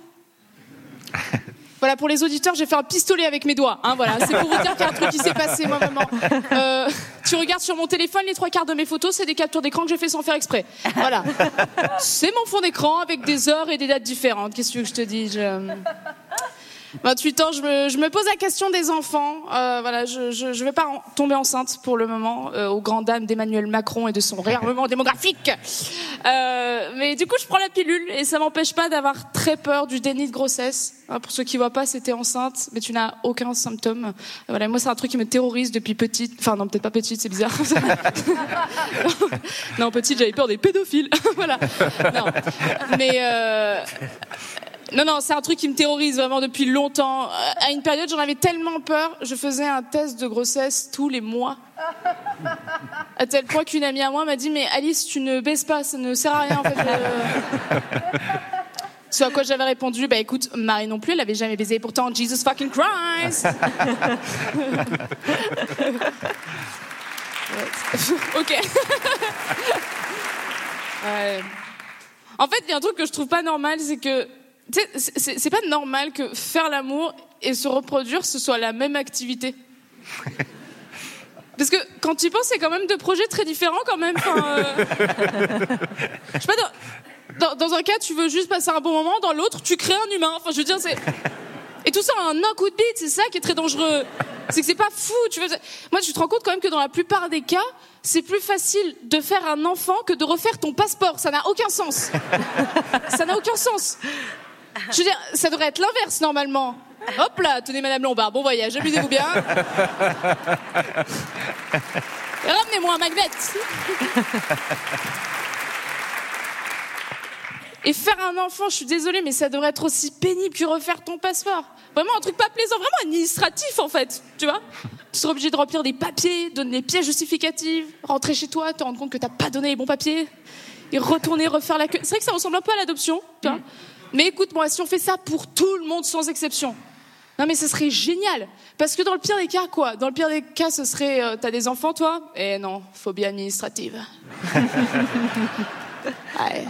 Speaker 16: Voilà, pour les auditeurs, j'ai fait un pistolet avec mes doigts. Hein, voilà, c'est pour vous dire qu'il y a un truc qui s'est passé, moi, maman. Euh, tu regardes sur mon téléphone, les trois quarts de mes photos, c'est des captures d'écran que j'ai fait sans faire exprès. Voilà. C'est mon fond d'écran avec des heures et des dates différentes. Qu'est-ce que je te dise je... 28 ans, je me, je me pose la question des enfants. Euh, voilà, je, je, je vais pas en- tomber enceinte pour le moment, euh, aux grandes dames d'Emmanuel Macron et de son réarmement démographique. Euh, mais du coup, je prends la pilule et ça m'empêche pas d'avoir très peur du déni de grossesse. Hein, pour ceux qui voient pas, c'était enceinte, mais tu n'as aucun symptôme. Voilà, moi, c'est un truc qui me terrorise depuis petite. Enfin, non, peut-être pas petite, c'est bizarre. non, petite, j'avais peur des pédophiles. voilà. Non. Mais euh, non, non, c'est un truc qui me terrorise vraiment depuis longtemps. Euh, À une période, j'en avais tellement peur, je faisais un test de grossesse tous les mois. À tel point qu'une amie à moi m'a dit Mais Alice, tu ne baisses pas, ça ne sert à rien en fait. Euh, Ce à quoi j'avais répondu Bah écoute, Marie non plus, elle avait jamais baisé, pourtant Jesus fucking Christ Ok. Ouais. En fait, il y a un truc que je trouve pas normal, c'est que c'est- pas normal que faire l'amour et se reproduire ce soit la même activité. Parce que quand tu y penses, c'est quand même deux projets très différents quand même. Euh, Je sais pas, dans un cas, tu veux juste passer un bon moment, dans l'autre, tu crées un humain. Enfin, je veux dire, c'est. Et tout ça en un coup de bite, c'est ça qui est très dangereux. C'est que c'est pas fou. Tu veux... Moi, tu te rends compte quand même que dans la plupart des cas, c'est plus facile de faire un enfant que de refaire ton passeport. Ça n'a aucun sens. ça n'a aucun sens. Je veux dire, ça devrait être l'inverse normalement. Hop là, tenez Madame Lombard, bon voyage, amusez-vous bien. Et Ramenez-moi un magnet. Et faire un enfant, je suis désolée, mais ça devrait être aussi pénible que refaire ton passeport. Vraiment un truc pas plaisant, vraiment administratif en fait, tu vois. Tu seras obligé de remplir des papiers, donner des pièces justificatives, rentrer chez toi, te rendre compte que t'as pas donné les bons papiers, et retourner refaire la queue. C'est vrai que ça ressemble un peu à l'adoption, tu vois. Mais écoute-moi, si on fait ça pour tout le monde sans exception, non mais ce serait génial. Parce que dans le pire des cas, quoi? Dans le pire des cas, ce serait, euh, t'as des enfants toi? Eh non, phobie administrative. Ouais.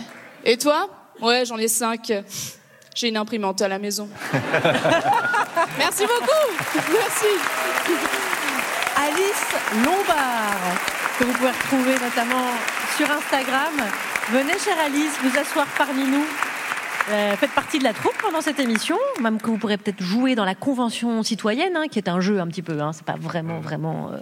Speaker 16: Et toi? Ouais, j'en ai cinq. J'ai une imprimante à la maison. Merci beaucoup. Merci.
Speaker 2: Alice Lombard, que vous pouvez retrouver notamment sur Instagram. Venez, chère Alice, vous asseoir parmi nous. Euh, faites partie de la troupe pendant cette émission, même que vous pourrez peut-être jouer dans la convention citoyenne, hein, qui est un jeu un petit peu. Hein, c'est pas vraiment, vraiment euh,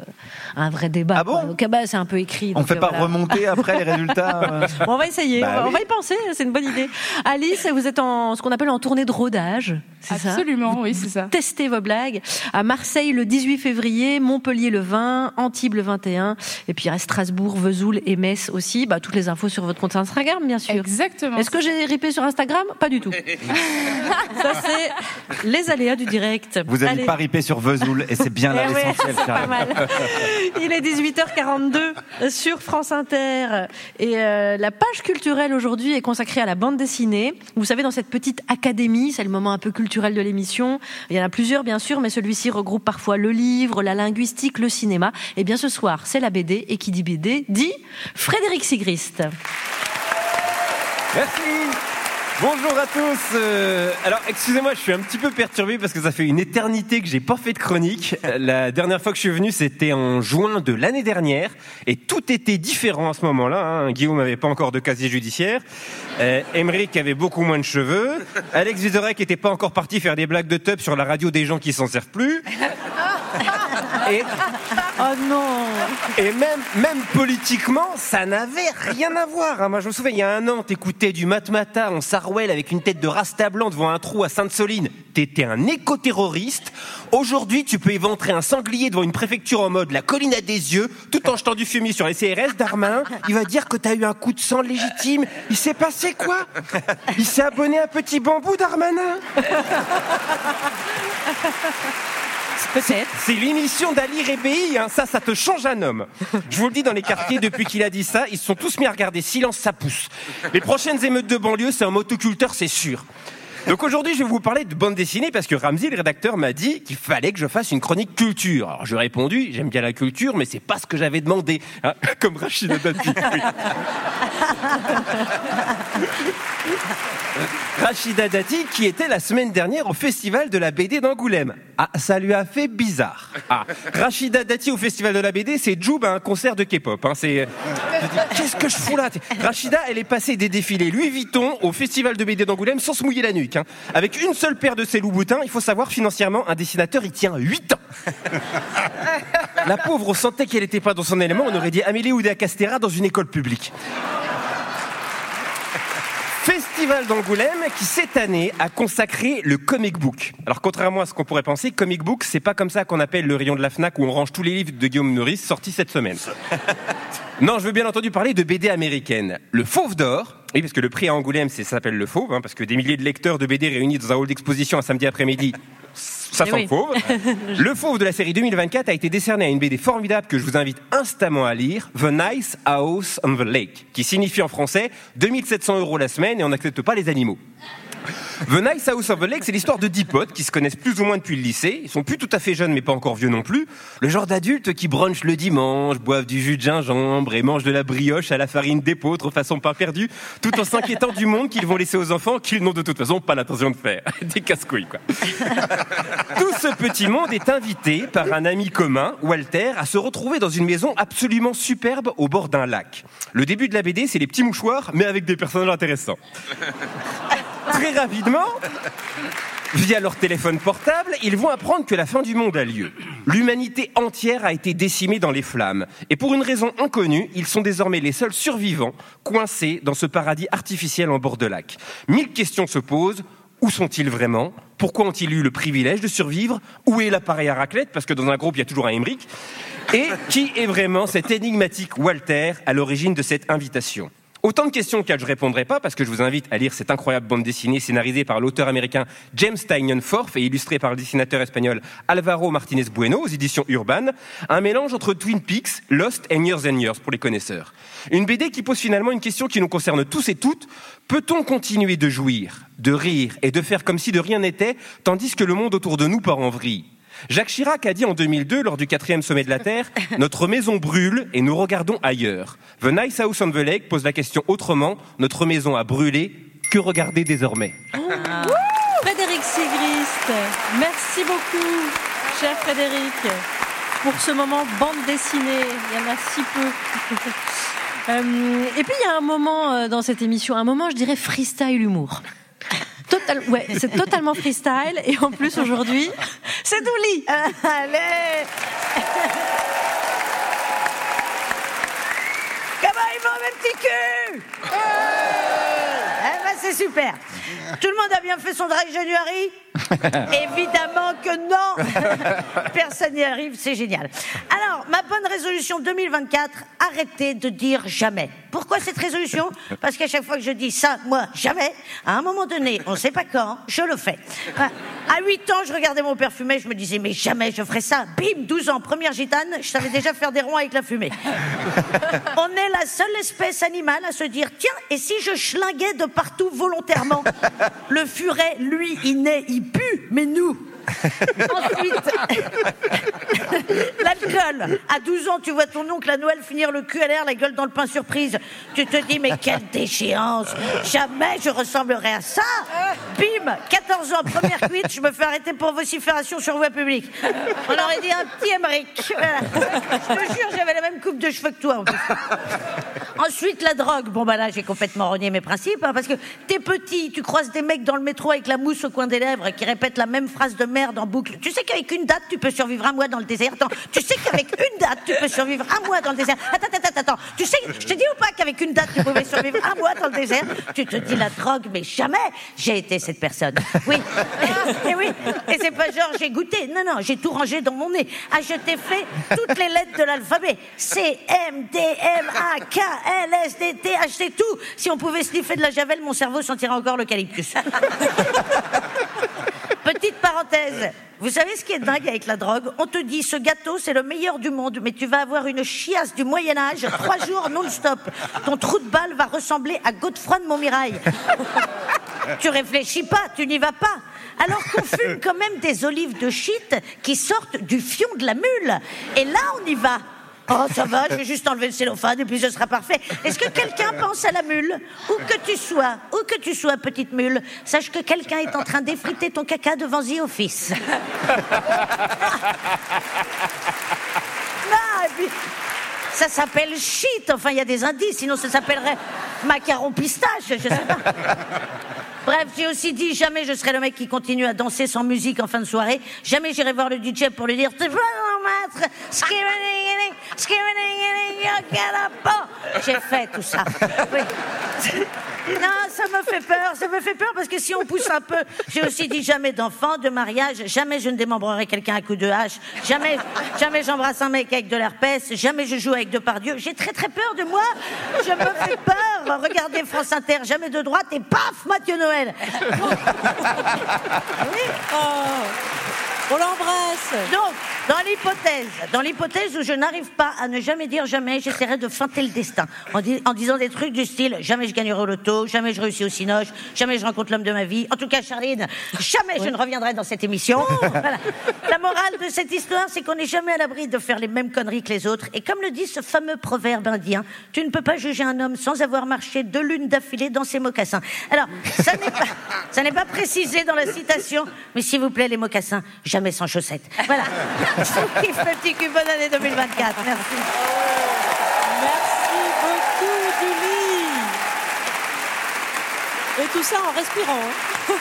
Speaker 2: un vrai débat. Ah bon Donc, ah bah, c'est un peu écrit.
Speaker 9: On
Speaker 2: donc,
Speaker 9: fait
Speaker 2: euh,
Speaker 9: pas
Speaker 2: voilà.
Speaker 9: remonter après les résultats euh
Speaker 2: Bon, on va essayer,
Speaker 9: Bah
Speaker 2: on, va, on
Speaker 9: oui.
Speaker 2: va y penser, c'est une bonne idée. Alice, vous êtes en ce qu'on appelle en tournée de rodage, c'est ça?
Speaker 16: Absolument, oui, c'est ça.
Speaker 2: Testez vos blagues. À Marseille le 18 février, Montpellier le 20, Antibes le 21, et puis reste Strasbourg, Vesoul et Metz aussi. Bah, toutes les infos sur votre compte Instagram, bien sûr.
Speaker 16: Exactement.
Speaker 2: Est-ce que j'ai ripé sur Instagram? Pas du tout. ça, c'est les aléas du direct.
Speaker 9: Vous n'avez
Speaker 2: Allez.
Speaker 9: pas ripé sur Vesoul et c'est bien là
Speaker 2: Eh ouais,
Speaker 9: l'essentiel.
Speaker 2: c'est pas
Speaker 9: Charles.
Speaker 2: mal. Il est 18h42 sur France Inter et euh, la page culturelle aujourd'hui est consacrée à la bande dessinée. Vous savez, dans cette petite académie, c'est le moment un peu culturel de l'émission. Il y en a plusieurs, bien sûr, mais celui-ci regroupe parfois le livre, la linguistique, le cinéma. Et bien ce soir, c'est la BD et qui dit BD dit Frédéric Sigrist.
Speaker 6: Merci. Bonjour à tous. Euh, alors, excusez-moi, je suis un petit peu perturbé parce que ça fait une éternité que j'ai pas fait de chronique. Euh, La dernière fois que je suis venu, c'était en juin de l'année dernière, et tout était différent à ce moment-là. hein. Guillaume n'avait pas encore de casier judiciaire. Euh, Emmerich avait beaucoup moins de cheveux. Alex Vizorek était pas encore parti faire des blagues de tub sur la radio des gens qui s'en servent plus. Et,
Speaker 2: oh non
Speaker 6: Et même, même politiquement, ça n'avait rien à voir. hein. Moi, je me souviens, il y a un an, t'écoutais du Matmata en Avec une tête de rasta blanc devant un trou à Sainte-Soline. T'étais un éco-terroriste. Aujourd'hui, tu peux éventrer un sanglier devant une préfecture en mode la colline à des yeux, tout en jetant du fumier sur les CRS d'Armain. Il va dire que t'as eu un coup de sang légitime. Il s'est passé quoi? Il s'est abonné à Petit Bambou d'Armanin?
Speaker 2: Peut-être.
Speaker 6: C'est l'émission d'Ali Rébéi, hein. ça, ça te change un homme. Je vous le dis, dans les quartiers, depuis qu'il a dit ça, ils se sont tous mis à regarder Silence, ça pousse. Les prochaines émeutes de banlieue, c'est un motoculteur, c'est sûr. Donc aujourd'hui, je vais vous parler de bande dessinée parce que Ramsey, le rédacteur, m'a dit qu'il fallait que je fasse une chronique culture. Alors je lui ai répondu, j'aime bien la culture, mais c'est pas ce que j'avais demandé. Hein, comme Rachida Dati. Rachida Dati, qui était la semaine dernière au festival de la BD d'Angoulême. Ah, ça lui a fait bizarre. Ah, Rachida Dati au festival de la BD, c'est Joub à un concert de K-pop. Hein, dis, Qu'est-ce que je fous là? Rachida, elle est passée des défilés Louis Vuitton au festival de BD d'Angoulême sans se mouiller la nuque. hein. Avec une seule paire de ses loups-boutins, il faut savoir financièrement, un dessinateur, il tient 8 ans. La pauvre, on sentait qu'elle n'était pas dans son élément. On aurait dit Amélie Oudéa Castera dans une école publique. Festival d'Angoulême qui cette année a consacré le comic book. Alors contrairement à ce qu'on pourrait penser, comic book c'est pas comme ça qu'on appelle le rayon de la Fnac où on range tous les livres de Guillaume Meurice sortis cette semaine. Non, je veux bien entendu parler de BD américaine. Le Fauve d'or, oui parce que le prix à Angoulême c'est ça s'appelle le Fauve, hein, parce que des milliers de lecteurs de BD réunis dans un hall d'exposition un samedi après-midi, ça sent
Speaker 2: oui.
Speaker 6: Fauve. Le Fauve de la série 2024 a été décerné à une BD formidable que je vous invite instamment à lire, The Nice House on the Lake, qui signifie en français 2700 euros la semaine et on n'accepte pas les animaux. The Nice House of the Lake, c'est l'histoire de dix potes qui se connaissent plus ou moins depuis le lycée. Ils sont plus tout à fait jeunes, mais pas encore vieux non plus. Le genre d'adultes qui brunchent le dimanche, boivent du jus de gingembre et mangent de la brioche à la farine d'épeautre façon pain perdu, tout en s'inquiétant du monde qu'ils vont laisser aux enfants qu'ils n'ont de toute façon pas l'intention de faire. Des casse-couilles, quoi. Tout ce petit monde est invité par un ami commun, Walter, à se retrouver dans une maison absolument superbe au bord d'un lac. Le début de la BD, c'est les petits mouchoirs, mais avec des personnages intéressants. Très rapidement, via leur téléphone portable, ils vont apprendre que la fin du monde a lieu. L'humanité entière a été décimée dans les flammes. Et pour une raison inconnue, ils sont désormais les seuls survivants coincés dans ce paradis artificiel en bord de lac. Mille questions se posent. Où sont-ils vraiment? Pourquoi ont-ils eu le privilège de survivre? Où est l'appareil à raclette? Parce que dans un groupe, il y a toujours un Emmerich. Et qui est vraiment cet énigmatique Walter à l'origine de cette invitation? Autant de questions auxquelles je ne répondrai pas parce que je vous invite à lire cette incroyable bande dessinée scénarisée par l'auteur américain James Tynion Forth et illustrée par le dessinateur espagnol Alvaro Martinez Bueno aux éditions Urban. Un mélange entre Twin Peaks, Lost et Years and Years pour les connaisseurs. Une BD qui pose finalement une question qui nous concerne tous et toutes. Peut-on continuer de jouir, de rire et de faire comme si de rien n'était tandis que le monde autour de nous part en vrille? Jacques Chirac a dit en 2002, lors du quatrième sommet de la Terre, Notre maison brûle et nous regardons ailleurs. The Nice House on the Lake pose la question autrement. Notre maison a brûlé. Que regarder désormais?
Speaker 2: Frédéric Sigrist, merci beaucoup, cher Frédéric, pour ce moment bande dessinée. Il y en a si peu. Euh, et puis il y a un moment euh, dans cette émission, un moment, je dirais freestyle humour. Total, ouais, c'est totalement freestyle. Et en plus aujourd'hui, c'est Douli.
Speaker 5: Allez Comment ils vont, mes petits culs Eh ben, c'est super. Tout le monde a bien fait son dry January Évidemment que non Personne n'y arrive, c'est génial. Alors, ma bonne résolution 2024, arrêtez de dire jamais. Pourquoi cette résolution? Parce qu'à chaque fois que je dis ça, moi, jamais, à un moment donné, on ne sait pas quand, je le fais. À 8 ans, je regardais mon père fumer, je me disais, mais jamais je ferais ça. Bim, 12 ans, première gitane, je savais déjà faire des ronds avec la fumée. On est la seule espèce animale à se dire, tiens, et si je schlinguais de partout volontairement? Le furet, lui, il naît, il pue, mais nous Ensuite, l'alcool. À 12 ans, tu vois ton oncle à Noël finir le cul à l'air, la gueule dans le pain surprise. Tu te dis, mais quelle déchéance Jamais je ressemblerai à ça Bim 14 ans, première cuite, je me fais arrêter pour vocifération sur voie publique. On aurait dit un petit. Voilà. Je te jure, j'avais la même coupe de cheveux que toi. en plus. Ensuite, la drogue. Bon, bah là, j'ai complètement renié mes principes, hein, parce que t'es petit, tu croises des mecs dans le métro avec la mousse au coin des lèvres qui répètent la même phrase de merde en boucle. Tu sais qu'avec une date, tu peux survivre un mois dans le désert. Attends, tu sais qu'avec une date, tu peux survivre un mois dans le désert. Attends, attends, attends. Tu sais, je te dis ou pas qu'avec une date, tu pouvais survivre un mois dans le désert? Tu te dis la drogue, mais jamais j'ai été cette personne. Oui. Et oui. Et c'est pas genre j'ai goûté. Non, non, j'ai tout rangé dans mon nez. Ah, je t'ai fait toutes les lettres de l'alphabet. C, M, D, M, A, K, L, S, D, T, H, C, tout. Si on pouvait sniffer de la javel, mon cerveau sentirait encore l'eucalyptus. Petite parenthèse. Vous savez ce qui est dingue avec la drogue? On te dit ce gâteau c'est le meilleur du monde, mais tu vas avoir une chiasse du Moyen Âge trois jours non-stop. Ton trou de balle va ressembler à Godefroy de Montmirail. tu réfléchis pas, tu n'y vas pas. Alors qu'on fume quand même des olives de shit qui sortent du fion de la mule. Et là, on y va. Oh, ça va, je vais juste enlever le cellophane et puis ce sera parfait. Est-ce que quelqu'un pense à la mule? Où que tu sois, où que tu sois, petite mule, sache que quelqu'un est en train d'effriter ton caca devant The Office. Non, et puis, ça s'appelle shit. Enfin, il y a des indices, sinon ça s'appellerait macaron pistache, je sais pas. Bref, j'ai aussi dit jamais je serai le mec qui continue à danser sans musique en fin de soirée. Jamais j'irai voir le DJ pour lui dire Tu peux en mettre J'ai fait tout ça. Non, ça me fait peur, ça me fait peur parce que si on pousse un peu, j'ai aussi dit jamais d'enfant, de mariage, jamais je ne démembrerai quelqu'un à coup de hache, jamais, jamais j'embrasse un mec avec de l'herpès, jamais je joue avec Depardieu. J'ai très très peur de moi, je me fais peur. Regardez France Inter, jamais de droite et paf, Mathieu Noël. Oui. oh.
Speaker 2: On l'embrasse.
Speaker 5: Donc, dans l'hypothèse, dans l'hypothèse où je n'arrive pas à ne jamais dire jamais, j'essaierai de feinter le destin en, di- en disant des trucs du style jamais je gagnerai au loto, jamais je réussis au cinoche, jamais je rencontre l'homme de ma vie. En tout cas, Charline, jamais je ne reviendrai dans cette émission. Voilà. La morale de cette histoire, c'est qu'on n'est jamais à l'abri de faire les mêmes conneries que les autres. Et comme le dit ce fameux proverbe indien, tu ne peux pas juger un homme sans avoir marché deux lunes d'affilée dans ses mocassins. Alors, ça n'est pas, ça n'est pas précisé dans la citation, mais s'il vous plaît, les mocassins, jamais sans chaussettes. Voilà. Le petit cul. Bonne année 2024. Merci.
Speaker 2: Merci beaucoup, Julie. Et tout ça en respirant. hein.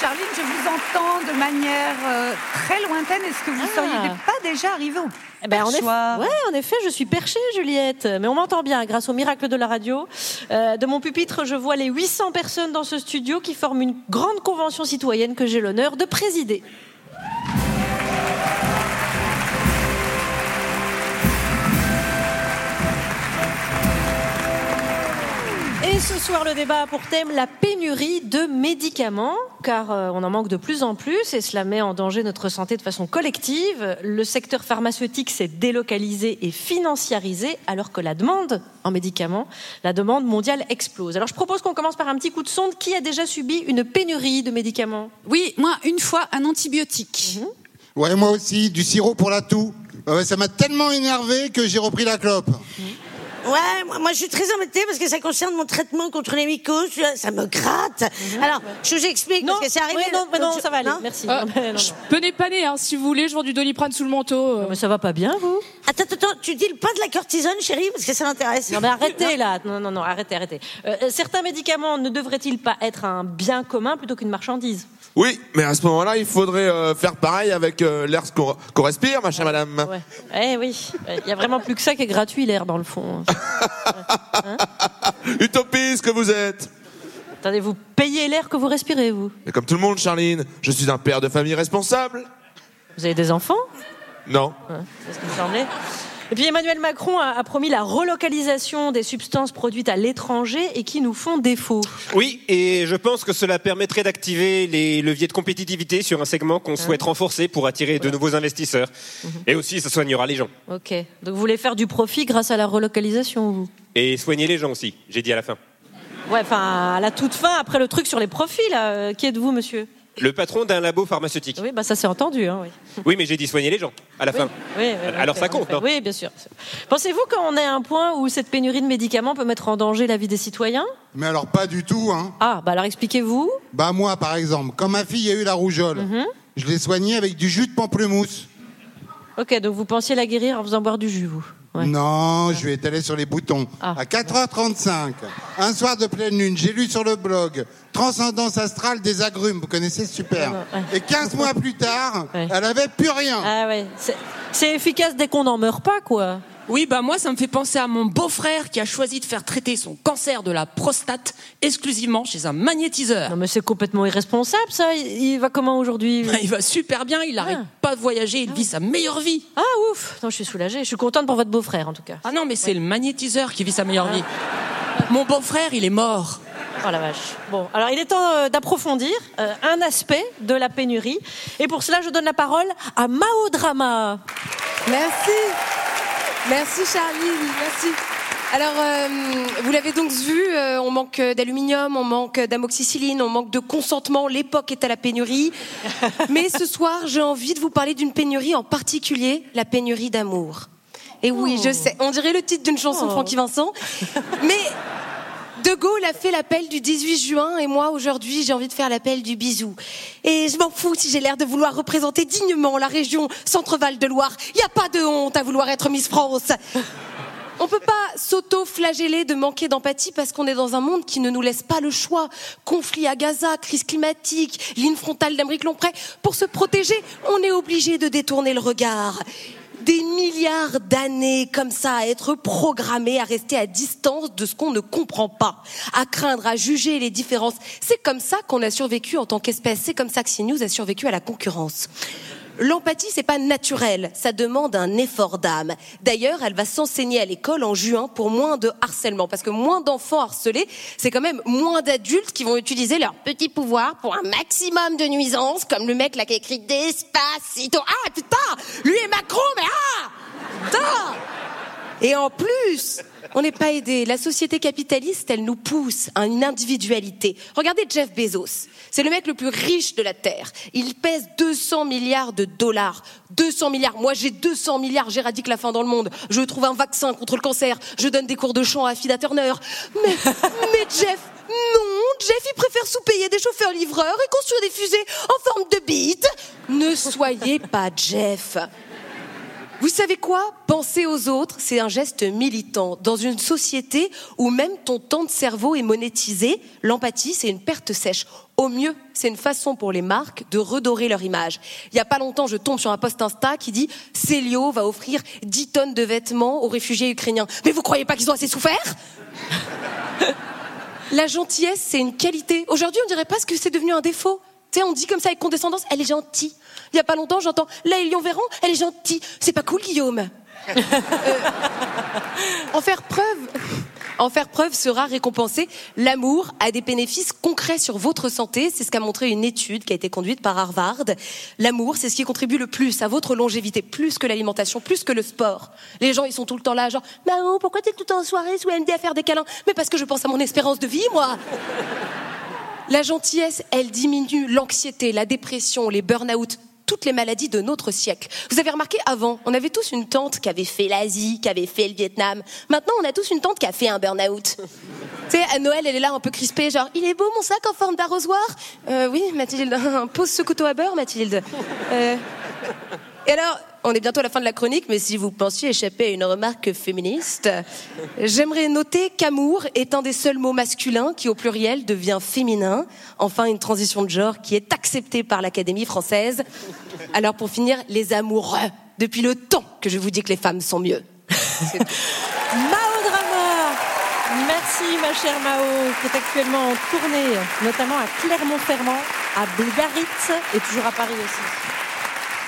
Speaker 14: Charline, je vous entends de manière euh, très lointaine. Est-ce que vous
Speaker 2: Ah.
Speaker 14: seriez pas déjà arrivé au
Speaker 2: Eh ben, en, effet, ouais, en effet, je suis perchée, Juliette. Mais on m'entend bien grâce au miracle de la radio. Euh, de mon pupitre, je vois les 800 personnes dans ce studio qui forment une grande convention citoyenne que j'ai l'honneur de présider. Yeah. Et ce soir, le débat a pour thème la pénurie de médicaments, car euh, on en manque de plus en plus et cela met en danger notre santé de façon collective. Le secteur pharmaceutique s'est délocalisé et financiarisé, alors que la demande en médicaments, la demande mondiale explose. Alors je propose qu'on commence par un petit coup de sonde. Qui a déjà subi une pénurie de médicaments?
Speaker 17: Oui, moi, une fois, un antibiotique.
Speaker 8: Ouais, moi aussi, du sirop pour la toux. Ouais, ça m'a tellement énervé que j'ai repris la clope.
Speaker 5: Ouais, moi, moi, je suis très embêtée parce que ça concerne mon traitement contre les mycoses. Ça me gratte. Alors, je vous explique parce que c'est arrivé.
Speaker 2: ouais, non, mais non,
Speaker 5: je-
Speaker 2: ça va aller.
Speaker 5: non
Speaker 2: Merci.
Speaker 16: Ah,
Speaker 2: Non, non,
Speaker 16: je
Speaker 2: non.
Speaker 16: peux dépanner, hein, si vous voulez, je vends du doliprane sous le manteau. euh.
Speaker 2: Mais ça va pas bien, vous?
Speaker 5: Attends, attends, tu dis pas de la cortisone, chérie, parce que ça m'intéresse.
Speaker 2: Non mais arrêtez là, non non non, arrêtez arrêtez. Euh, euh, certains médicaments ne devraient-ils pas être un bien commun plutôt qu'une marchandise?
Speaker 13: Oui, mais à ce moment-là, il faudrait euh, faire pareil avec euh, l'air qu'on qu'on respire, ma chère madame.
Speaker 2: Ouais. Eh oui, il y a vraiment plus que ça qui est gratuit l'air dans le fond.
Speaker 13: Utopiste que vous êtes.
Speaker 2: Attendez, vous payez l'air que vous respirez vous
Speaker 13: Mais comme tout le monde, Charline, je suis un père de famille responsable.
Speaker 2: Vous avez des enfants?
Speaker 13: Non.
Speaker 2: Ouais, C'est ce qui me semblait. Et puis Emmanuel Macron a, a promis la relocalisation des substances produites à l'étranger et qui nous font défaut.
Speaker 18: Oui, et je pense que cela permettrait d'activer les leviers de compétitivité sur un segment qu'on souhaite renforcer pour attirer de nouveaux investisseurs. Et aussi, ça soignera les gens.
Speaker 2: Ok, donc vous voulez faire du profit grâce à la relocalisation, vous?
Speaker 18: Et soigner les gens aussi, j'ai dit à la fin.
Speaker 2: Ouais, enfin, à la toute fin, après le truc sur les profits, là, euh, qui êtes-vous, monsieur?
Speaker 18: Le patron d'un labo pharmaceutique.
Speaker 2: Oui, bah ça s'est entendu, hein, oui.
Speaker 18: Oui, mais j'ai dit soigner les gens, à la fin.
Speaker 2: Oui, oui, oui,
Speaker 18: Alors ça compte, non
Speaker 2: Oui, bien sûr. Pensez-vous qu'on est à un point où cette pénurie de médicaments peut mettre en danger la vie des citoyens?
Speaker 8: Mais alors pas du tout, hein.
Speaker 2: Ah, bah alors expliquez-vous.
Speaker 8: Bah moi, par exemple, quand ma fille a eu la rougeole,
Speaker 2: Mhm.
Speaker 8: je l'ai soignée avec du jus de pamplemousse.
Speaker 2: Ok, donc vous pensiez la guérir en faisant boire du jus, vous Ouais.
Speaker 8: Non, je vais étaler sur les boutons.
Speaker 2: Ah.
Speaker 8: À 4h35, un soir de pleine lune, j'ai lu sur le blog Transcendance astrale des agrumes. Vous connaissez super.
Speaker 2: Ah, ouais.
Speaker 8: Et 15 mois plus tard,
Speaker 2: Ouais.
Speaker 8: elle avait plus rien.
Speaker 2: Ah ouais, c'est- c'est efficace dès qu'on n'en meurt pas, quoi.
Speaker 7: Oui, bah moi, ça me fait penser à mon beau-frère qui a choisi de faire traiter son cancer de la prostate exclusivement chez un magnétiseur.
Speaker 2: Non mais c'est complètement irresponsable, ça. Il, il va comment aujourd'hui
Speaker 7: Bah, il va super bien, il n'arrête
Speaker 2: Ah.
Speaker 7: pas de voyager, il vit sa meilleure vie.
Speaker 2: Ah ouf Non, je suis soulagée. Je suis contente pour votre beau-frère, en tout cas.
Speaker 7: Ah non, mais c'est le magnétiseur qui vit sa meilleure vie. Mon beau-frère, il est mort.
Speaker 2: Oh la vache. Bon, alors il est temps euh, d'approfondir euh, un aspect de la pénurie. Et pour cela, je donne la parole à Mao Drama.
Speaker 17: Merci. Merci Charline, merci.
Speaker 19: Alors, euh, vous l'avez donc vu, euh, on manque d'aluminium, on manque d'amoxicilline, on manque de consentement. L'époque est à la pénurie. Mais ce soir, j'ai envie de vous parler d'une pénurie en particulier, la pénurie d'amour. Et oui, je sais, on dirait le titre d'une chanson de
Speaker 2: Oh.
Speaker 19: Francky Vincent. Mais De Gaulle a fait l'appel du 18 juin et moi aujourd'hui j'ai envie de faire l'appel du bisou. Et je m'en fous si j'ai l'air de vouloir représenter dignement la région Centre-Val de Loire. Il n'y a pas de honte à vouloir être Miss France. On peut pas s'auto-flageller de manquer d'empathie parce qu'on est dans un monde qui ne nous laisse pas le choix. Conflit à Gaza, crise climatique, ligne frontale d'Amérique Lompré. Pour se protéger, on est obligé de détourner le regard. Des milliards d'années comme ça à être programmés à rester à distance de ce qu'on ne comprend pas, à craindre, à juger les différences. C'est comme ça qu'on a survécu en tant qu'espèce. C'est comme ça que CNews a survécu à la concurrence. L'empathie, c'est pas naturel, ça demande un effort d'âme. D'ailleurs, elle va s'enseigner à l'école en juin pour moins de harcèlement, parce que moins d'enfants harcelés, c'est quand même moins d'adultes qui vont utiliser leur petit pouvoir pour un maximum de nuisances, comme le mec là qui a écrit Despacito. Ah putain, lui et Macron, mais ah! Putain et en plus, on n'est pas aidé. La société capitaliste, elle nous pousse à une individualité. Regardez Jeff Bezos. C'est le mec le plus riche de la Terre. Il pèse 200 milliards de dollars. 200 milliards. Moi, j'ai 200 milliards. J'éradique la faim dans le monde. Je trouve un vaccin contre le cancer. Je donne des cours de chant à Fida Turner. Mais, mais Jeff, non. Jeff, il préfère sous-payer des chauffeurs livreurs et construire des fusées en forme de bite. Ne soyez pas Jeff. Vous savez quoi? Penser aux autres, c'est un geste militant. Dans une société où même ton temps de cerveau est monétisé, l'empathie, c'est une perte sèche. Au mieux, c'est une façon pour les marques de redorer leur image. Il y a pas longtemps, je tombe sur un post Insta qui dit Célio va offrir 10 tonnes de vêtements aux réfugiés ukrainiens. Mais vous croyez pas qu'ils ont assez souffert? La gentillesse, c'est une qualité. Aujourd'hui, on dirait presque que c'est devenu un défaut. Tu sais, on dit comme ça avec condescendance, elle est gentille. Il y a pas longtemps, j'entends, là, Lyon Véran, elle est gentille. C'est pas cool, Guillaume. Euh, en faire preuve, en faire preuve sera récompensé. L'amour a des bénéfices concrets sur votre santé. C'est ce qu'a montré une étude qui a été conduite par Harvard. L'amour, c'est ce qui contribue le plus à votre longévité, plus que l'alimentation, plus que le sport. Les gens, ils sont tout le temps là, genre, Mao, pourquoi t'es tout le temps en soirée sous MD à faire des câlins? Mais parce que je pense à mon espérance de vie, moi. La gentillesse, elle diminue l'anxiété, la dépression, les burn-out, toutes les maladies de notre siècle. Vous avez remarqué avant, on avait tous une tante qui avait fait l'Asie, qui avait fait le Vietnam. Maintenant, on a tous une tante qui a fait un burn-out. Tu sais, à Noël, elle est là un peu crispée, genre, il est beau mon sac en forme d'arrosoir euh, Oui, Mathilde, pose ce couteau à beurre, Mathilde. Euh, Et alors, on est bientôt à la fin de la chronique, mais si vous pensiez échapper à une remarque féministe, j'aimerais noter qu'amour est un des seuls mots masculins qui, au pluriel, devient féminin. Enfin, une transition de genre qui est acceptée par l'Académie française. Alors, pour finir, les amoureux. Depuis le temps que je vous dis que les femmes sont mieux.
Speaker 2: Mao Drama Merci ma chère Mao, qui est actuellement en tournée, notamment à Clermont-Ferrand, à Biarritz et toujours à Paris aussi.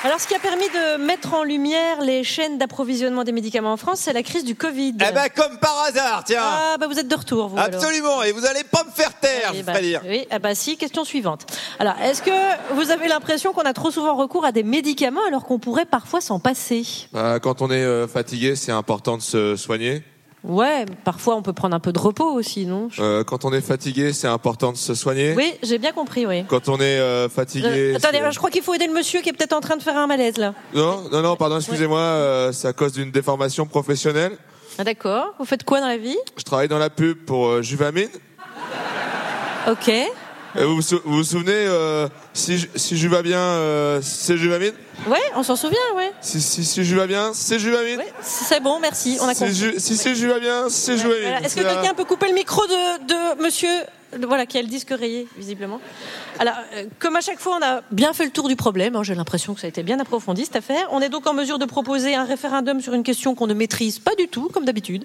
Speaker 2: Alors, ce qui a permis de mettre en lumière les chaînes d'approvisionnement des médicaments en France, c'est la crise du Covid.
Speaker 15: Eh ben, comme par hasard, tiens.
Speaker 2: Ah, bah vous êtes de retour, vous. alors.
Speaker 15: Absolument, et vous allez pas me faire taire,
Speaker 2: Eh
Speaker 15: je
Speaker 2: bah,
Speaker 15: ferais dire.
Speaker 2: Oui, ah bah si, question suivante. Alors, est-ce que vous avez l'impression qu'on a trop souvent recours à des médicaments alors qu'on pourrait parfois s'en passer?
Speaker 13: Bah, quand on est euh, fatigué, c'est important de se soigner.
Speaker 2: Ouais, parfois on peut prendre un peu de repos aussi, non?
Speaker 13: Euh, quand on est fatigué, c'est important de se soigner.
Speaker 2: Oui, j'ai bien compris, oui.
Speaker 13: Quand on est euh, fatigué.
Speaker 2: Euh, attendez,
Speaker 13: c'est-
Speaker 2: je crois qu'il faut aider le monsieur qui est peut-être en train de faire un malaise là.
Speaker 13: Non, non, non, pardon, excusez-moi, euh, c'est à cause d'une déformation professionnelle.
Speaker 2: Ah, D'accord. Vous faites quoi dans la vie?
Speaker 13: Je travaille dans la pub pour euh, Juvamine.
Speaker 2: Ok.
Speaker 13: Et vous, vous vous vous souvenez, euh, si, si je vais bien, euh, c'est Juvamine
Speaker 2: Ouais, on s'en souvient, ouais.
Speaker 13: si, si, si je vais bien, c'est Juvamine
Speaker 2: C'est bon, merci. On a
Speaker 13: Si,
Speaker 2: compris.
Speaker 13: Si, si je vais bien, c'est Juvamine.
Speaker 2: Voilà. Est-ce que quelqu'un peut couper le micro de, de monsieur voilà, qui a le disque rayé, visiblement? Alors, euh, comme à chaque fois, on a bien fait le tour du problème. hein, J'ai l'impression que ça a été bien approfondi cette affaire. On est donc en mesure de proposer un référendum sur une question qu'on ne maîtrise pas du tout, comme d'habitude.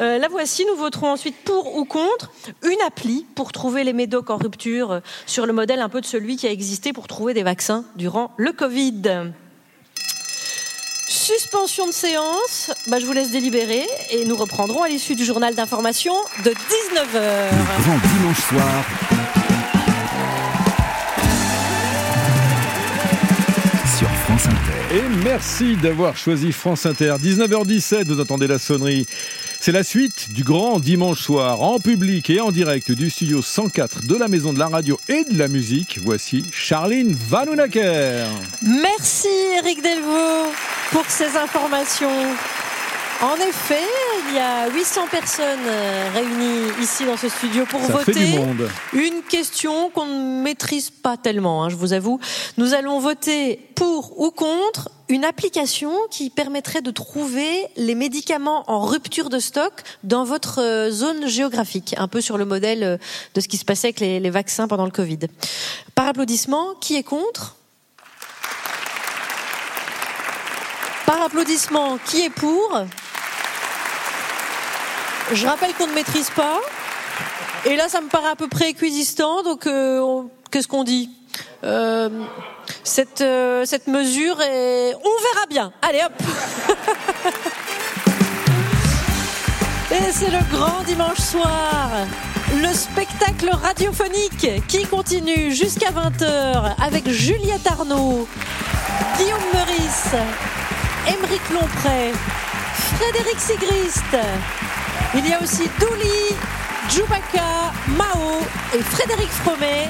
Speaker 2: Euh, la voici. Nous voterons ensuite pour ou contre une appli pour trouver les médocs en rupture euh, sur le modèle un peu de celui qui a existé pour trouver des vaccins durant le Covid. Suspension de séance, bah, je vous laisse délibérer et nous reprendrons à l'issue du journal d'information de 19h.
Speaker 1: Le grand dimanche soir sur France Inter.
Speaker 20: Et merci d'avoir choisi France Inter. 19h17, vous entendez la sonnerie C'est la suite du grand dimanche soir en public et en direct du studio 104 de la Maison de la Radio et de la Musique. Voici Charline Vanhoenacker.
Speaker 2: Merci Eric Delvaux pour ces informations. En effet, il y a 800 personnes euh, réunies ici dans ce studio pour
Speaker 20: Ça fait
Speaker 2: voter
Speaker 20: du monde.
Speaker 2: une question qu'on ne maîtrise pas tellement, hein, je vous avoue. Nous allons voter pour ou contre une application qui permettrait de trouver les médicaments en rupture de stock dans votre euh, zone géographique, un peu sur le modèle euh, de ce qui se passait avec les, les vaccins pendant le Covid. Par applaudissement, qui est contre? Par applaudissement, qui est pour? Je rappelle qu'on ne maîtrise pas. Et là, ça me paraît à peu près équidistant. Donc, euh, qu'est-ce qu'on dit? Euh, cette, euh, cette mesure est... On verra bien. Allez, hop Et c'est le grand dimanche soir. Le spectacle radiophonique qui continue jusqu'à 20h avec Juliette Arnaud, Guillaume Meurice, Émeric Lompré, Frédéric Sigrist. Il y a aussi Douli, Djoubaka, Mao et Frédéric Fromet.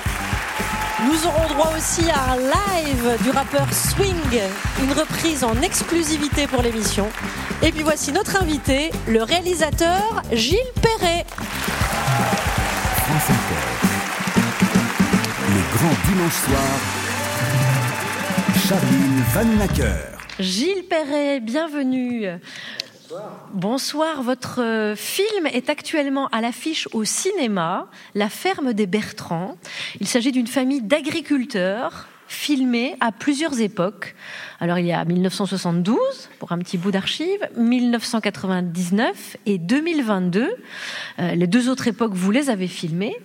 Speaker 2: Nous aurons droit aussi à un live du rappeur Swing, une reprise en exclusivité pour l'émission. Et puis voici notre invité, le réalisateur Gilles Perret.
Speaker 1: France Inter. Le grand dimanche soir. Charline Vanhoenacker.
Speaker 2: Gilles Perret, bienvenue. Bonsoir. Votre euh, film est actuellement à l'affiche au cinéma, La ferme des Bertrands. Il s'agit d'une famille d'agriculteurs filmés à plusieurs époques. Alors il y a 1972 pour un petit bout d'archives, 1999 et 2022. Euh, les deux autres époques, vous les avez filmées.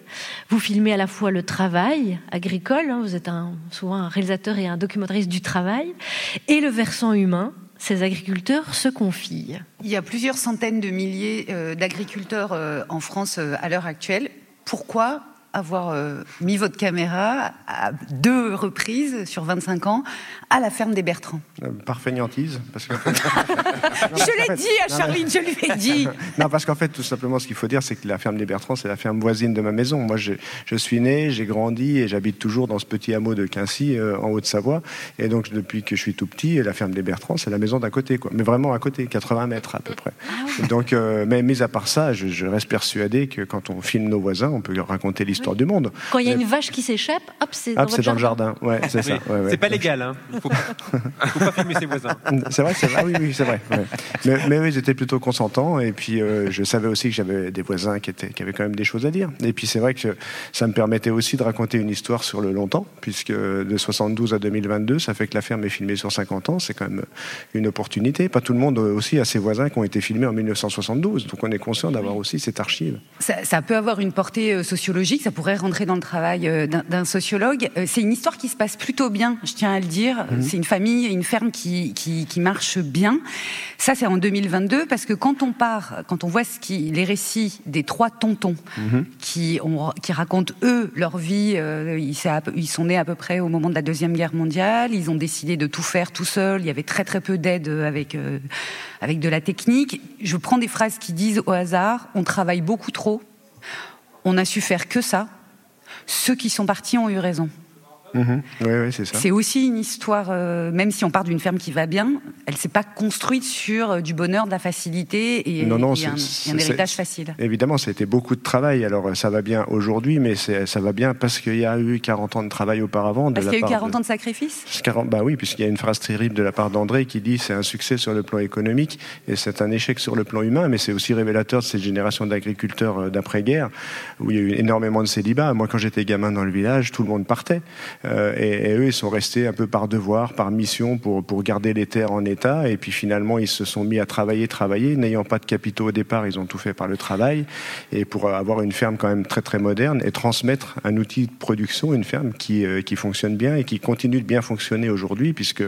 Speaker 2: Vous filmez à la fois le travail agricole, hein, vous êtes souvent un réalisateur et un documentariste du travail, et le versant humain. Ces agriculteurs se confient.
Speaker 14: Il y a plusieurs centaines de milliers euh, d'agriculteurs euh, en France euh, à l'heure actuelle. Pourquoi avoir euh, mis votre caméra à deux reprises sur 25 ans à la ferme des Bertrands
Speaker 21: Euh, Par fainéantise, parce que...
Speaker 14: Je l'ai dit à Charline, je lui ai dit.
Speaker 21: non, parce qu'en fait, tout simplement, ce qu'il faut dire, c'est que la ferme des Bertrands, c'est la ferme voisine de ma maison. Moi, je, je suis né, j'ai grandi et j'habite toujours dans ce petit hameau de Quincy, euh, en Haute-Savoie. Et donc, depuis que je suis tout petit, la ferme des Bertrands, c'est la maison d'à côté, quoi. Mais vraiment à côté, 80 mètres à peu près. Donc, euh, mais mis à part ça, je, je reste persuadé que quand on filme nos voisins, on peut raconter l'histoire du monde.
Speaker 2: Quand il y a une vache qui s'échappe, hop, c'est dans
Speaker 21: c'est dans le
Speaker 2: jardin.
Speaker 21: Ouais, c'est ça.
Speaker 18: Oui,
Speaker 21: ouais, ouais.
Speaker 18: C'est pas légal, hein. Faut pas, faut pas filmer ses voisins.
Speaker 21: C'est vrai, c'est vrai. Ah oui, oui, c'est vrai. ouais. Mais, mais oui, ils étaient plutôt consentants. Et puis, euh, je savais aussi que j'avais des voisins qui, étaient, qui avaient quand même des choses à dire. Et puis, c'est vrai que ça me permettait aussi de raconter une histoire sur le long temps, puisque de 72 à 2022, ça fait que la ferme est filmée sur 50 ans. C'est quand même une opportunité. Pas tout le monde euh, aussi a ses voisins qui ont été filmés en 1972. Donc, on est conscient d'avoir aussi cette archive.
Speaker 14: Ça, ça peut avoir une portée euh, sociologique, ça pourrait rentrer dans le travail euh, d'un sociologue. Euh, C'est une histoire qui se passe plutôt bien, je tiens à le dire.
Speaker 21: Mhm.
Speaker 14: C'est une famille, une ferme qui, qui, qui marche bien. Ça, c'est en 2022, parce que quand on part, quand on voit ce qui, les récits des trois tontons qui, ont, qui racontent, eux, leur vie, euh, ils, sont nés à peu près au moment de la Deuxième Guerre mondiale, ils ont décidé de tout faire tout seuls, il y avait très très peu d'aide avec, euh, avec de la technique. Je prends des phrases qui disent au hasard, on travaille beaucoup trop, on a su faire que ça. Ceux qui sont partis ont eu raison.
Speaker 21: Mhm. Oui, oui, c'est ça.
Speaker 14: C'est aussi une histoire, euh, même si on part d'une ferme qui va bien, elle s'est pas construite sur euh, du bonheur, de la facilité et,
Speaker 21: Non, non,
Speaker 14: et un, et héritage facile.
Speaker 21: Évidemment, ça a été beaucoup de travail. Alors, euh, ça va bien aujourd'hui, mais ça va bien parce qu'il y a eu 40 ans de travail auparavant. de
Speaker 14: Parce qu'il y a eu
Speaker 21: part
Speaker 14: 40
Speaker 21: de-
Speaker 14: ans de sacrifice?
Speaker 21: 40, bah oui, puisqu'il y a une phrase terrible de la part d'André qui dit c'est un succès sur le plan économique et c'est un échec sur le plan humain, mais c'est aussi révélateur de cette génération d'agriculteurs d'après-guerre où il y a eu énormément de célibats. Moi, quand j'étais gamin dans le village, tout le monde partait Euh, et, eux, ils sont restés un peu par devoir, par mission pour, pour garder les terres en état. Et puis finalement, ils se sont mis à travailler, travailler, n'ayant pas de capitaux au départ, ils ont tout fait par le travail. Et pour avoir une ferme quand même très très moderne et transmettre un outil de production, une ferme qui, euh, qui fonctionne bien et qui continue de bien fonctionner aujourd'hui puisque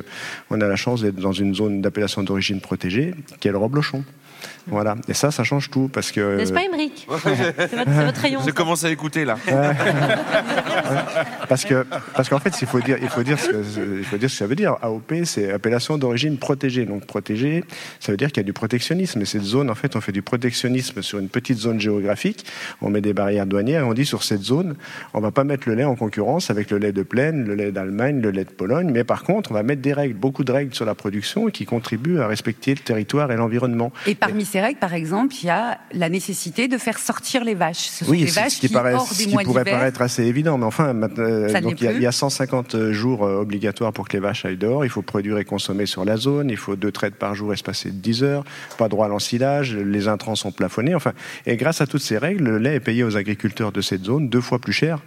Speaker 21: on a la chance d'être dans une zone d'appellation d'origine protégée qui est le Roblochon. Voilà. Et ça, ça change tout parce que.
Speaker 2: N'est-ce pas, Émeric? C'est votre, c'est votre rayon.
Speaker 13: J'ai commencé à écouter là.
Speaker 21: Parce que parce qu'en fait, il faut dire il faut dire ce que, il faut dire ce que ça veut dire. AOP, c'est appellation d'origine protégée. Donc protégée, ça veut dire qu'il y a du protectionnisme. Et cette zone, en fait, on fait du protectionnisme sur une petite zone géographique. On met des barrières douanières et on dit sur cette zone, on va pas mettre le lait en concurrence avec le lait de Plaine, le lait d'Allemagne, le lait de Pologne. Mais par contre, on va mettre des règles, beaucoup de règles sur la production qui contribuent à respecter le territoire et l'environnement.
Speaker 14: Et parmi ces règles, par exemple, il y a la nécessité de faire sortir les vaches. Ce sont
Speaker 21: Oui,
Speaker 14: des
Speaker 21: c'est
Speaker 14: vaches
Speaker 21: ce qui,
Speaker 14: qui,
Speaker 21: paraît,
Speaker 14: hors
Speaker 21: ce qui pourrait paraître assez évident, mais enfin, euh, donc il y, a-
Speaker 14: plus.
Speaker 21: il y a 150 jours euh, obligatoires pour que les vaches aillent dehors. Il faut produire et consommer sur la zone. Il faut deux traites par jour espacées de 10 heures. Pas droit à l'ensilage. Les intrants sont plafonnés. Enfin, et grâce à toutes ces règles, le lait est payé aux agriculteurs de cette zone deux fois plus cher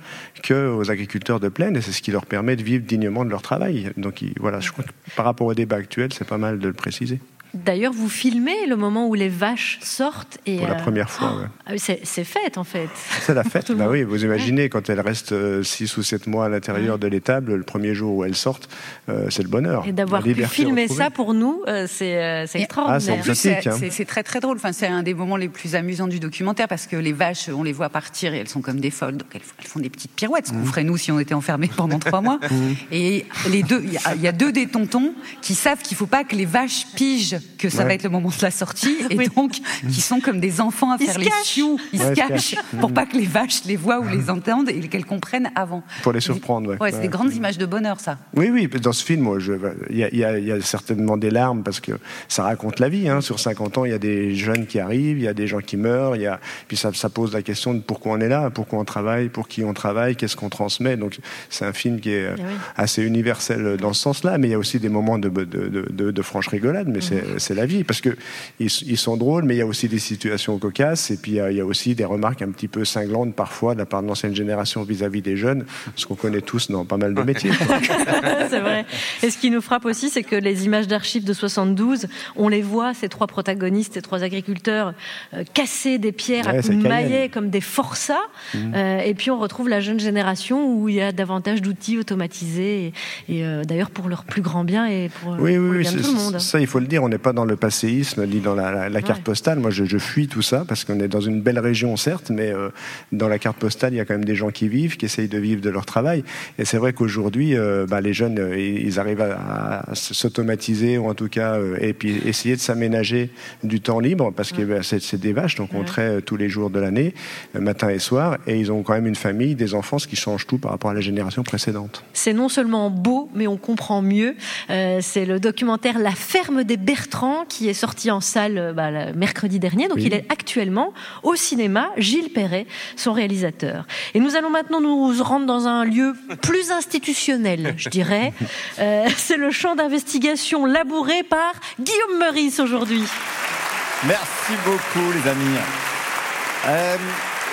Speaker 21: qu'aux agriculteurs de plaine, et c'est ce qui leur permet de vivre dignement de leur travail. Donc il- voilà, je crois que par rapport au débat actuel, c'est pas mal de le préciser.
Speaker 2: D'ailleurs, vous filmez le moment où les vaches sortent. Et,
Speaker 21: Pour la
Speaker 2: euh,
Speaker 21: première fois, ouais.
Speaker 2: ah oui, c'est c'est fête, en fait.
Speaker 21: C'est la fête. bah oui, vous imaginez quand elles restent 6 ou 7 mois à l'intérieur de l'étable, le premier jour où elles sortent, euh, c'est le bonheur.
Speaker 2: Et d'avoir pu filmer
Speaker 21: retrouvée.
Speaker 2: ça pour nous, euh, c'est euh, c'est
Speaker 21: Ah,
Speaker 2: extraordinaire.
Speaker 14: C'est
Speaker 21: hein.
Speaker 14: c'est- très très drôle. Enfin, c'est un des moments les plus amusants du documentaire parce que les vaches, on les voit partir et elles sont comme des folles, donc elles, font- elles font des petites pirouettes. Ce
Speaker 21: Mmh.
Speaker 14: qu'on ferait nous si on était enfermés pendant trois mois. Et les deux, il y, a- il y a deux des tontons qui savent qu'il faut pas que les vaches pigent que ça
Speaker 21: Ouais.
Speaker 14: va être le moment de la sortie et donc qui sont comme des enfants à
Speaker 2: Ils
Speaker 14: faire les
Speaker 2: cachent.
Speaker 14: chiots. Ils
Speaker 21: Ouais,
Speaker 14: se cachent pour pas que les vaches les voient ou les entendent et qu'elles comprennent avant.
Speaker 21: Pour les surprendre, ouais.
Speaker 14: Ouais, c'est
Speaker 21: Ouais.
Speaker 14: des grandes images de bonheur, ça.
Speaker 21: Oui, oui, dans ce film, il y, a- y y certainement des larmes parce que ça raconte la vie. hein. Sur 50 ans, il y a des jeunes qui arrivent, il y a des gens qui meurent, y a, puis ça, ça pose la question de pourquoi on est là, pourquoi on travaille, pour qui on travaille, qu'est-ce qu'on transmet. Donc c'est un film qui est
Speaker 2: Eh oui.
Speaker 21: assez universel dans ce sens-là, mais il y a aussi des moments de, de, de, de- de franche rigolade, mais c'est c'est la vie parce que ils, sont drôles, mais il y a aussi des situations cocasses et puis il y a, il y a aussi des remarques un petit peu cinglantes parfois de la part de l'ancienne génération vis-à-vis des jeunes, ce qu'on connaît tous dans pas mal de métiers.
Speaker 2: c'est vrai. Et ce qui nous frappe aussi, c'est que les images d'archives de 72, on les voit, ces trois protagonistes, ces trois agriculteurs, euh, casser des pierres à
Speaker 21: Ouais,
Speaker 2: coups de
Speaker 21: c'est Cayenne.
Speaker 2: maillet comme des forçats.
Speaker 21: Mhm.
Speaker 2: Euh, et puis on retrouve la jeune génération où il y a davantage d'outils automatisés. Et, et, euh, d'ailleurs pour leur plus grand bien et pour,
Speaker 21: Oui,
Speaker 2: pour
Speaker 21: oui,
Speaker 2: le
Speaker 21: oui,
Speaker 2: bien de
Speaker 21: c'est-
Speaker 2: tout le monde.
Speaker 21: ça il faut le dire, on n'est pas dans le passéisme ni dans la, la- la carte postale. Moi je, je fuis tout ça parce qu'on est dans une belle région certes, mais euh, dans la carte postale il y a quand même des gens qui vivent, qui essayent de vivre de leur travail. Et c'est vrai qu'aujourd'hui euh, bah, les jeunes euh, ils arrivent à, à s'automatiser ou en tout cas euh, et puis essayer de s'aménager du temps libre parce que bah, c'est des vaches donc on traite tous les jours de l'année, matin et soir, et ils ont quand même une famille, des enfants, ce qui change tout par rapport à la génération précédente.
Speaker 2: C'est non seulement beau, mais on comprend mieux. C'est le documentaire La ferme des Qui est sorti en salle euh, bah, le mercredi dernier. Donc
Speaker 21: Oui.
Speaker 2: il est actuellement au cinéma. Gilles Perret, son réalisateur. Et nous allons maintenant nous rendre dans un lieu plus institutionnel, je dirais. Euh, c'est le champ d'investigation labouré par Guillaume Meurice aujourd'hui.
Speaker 9: Merci beaucoup, les amis. Euh,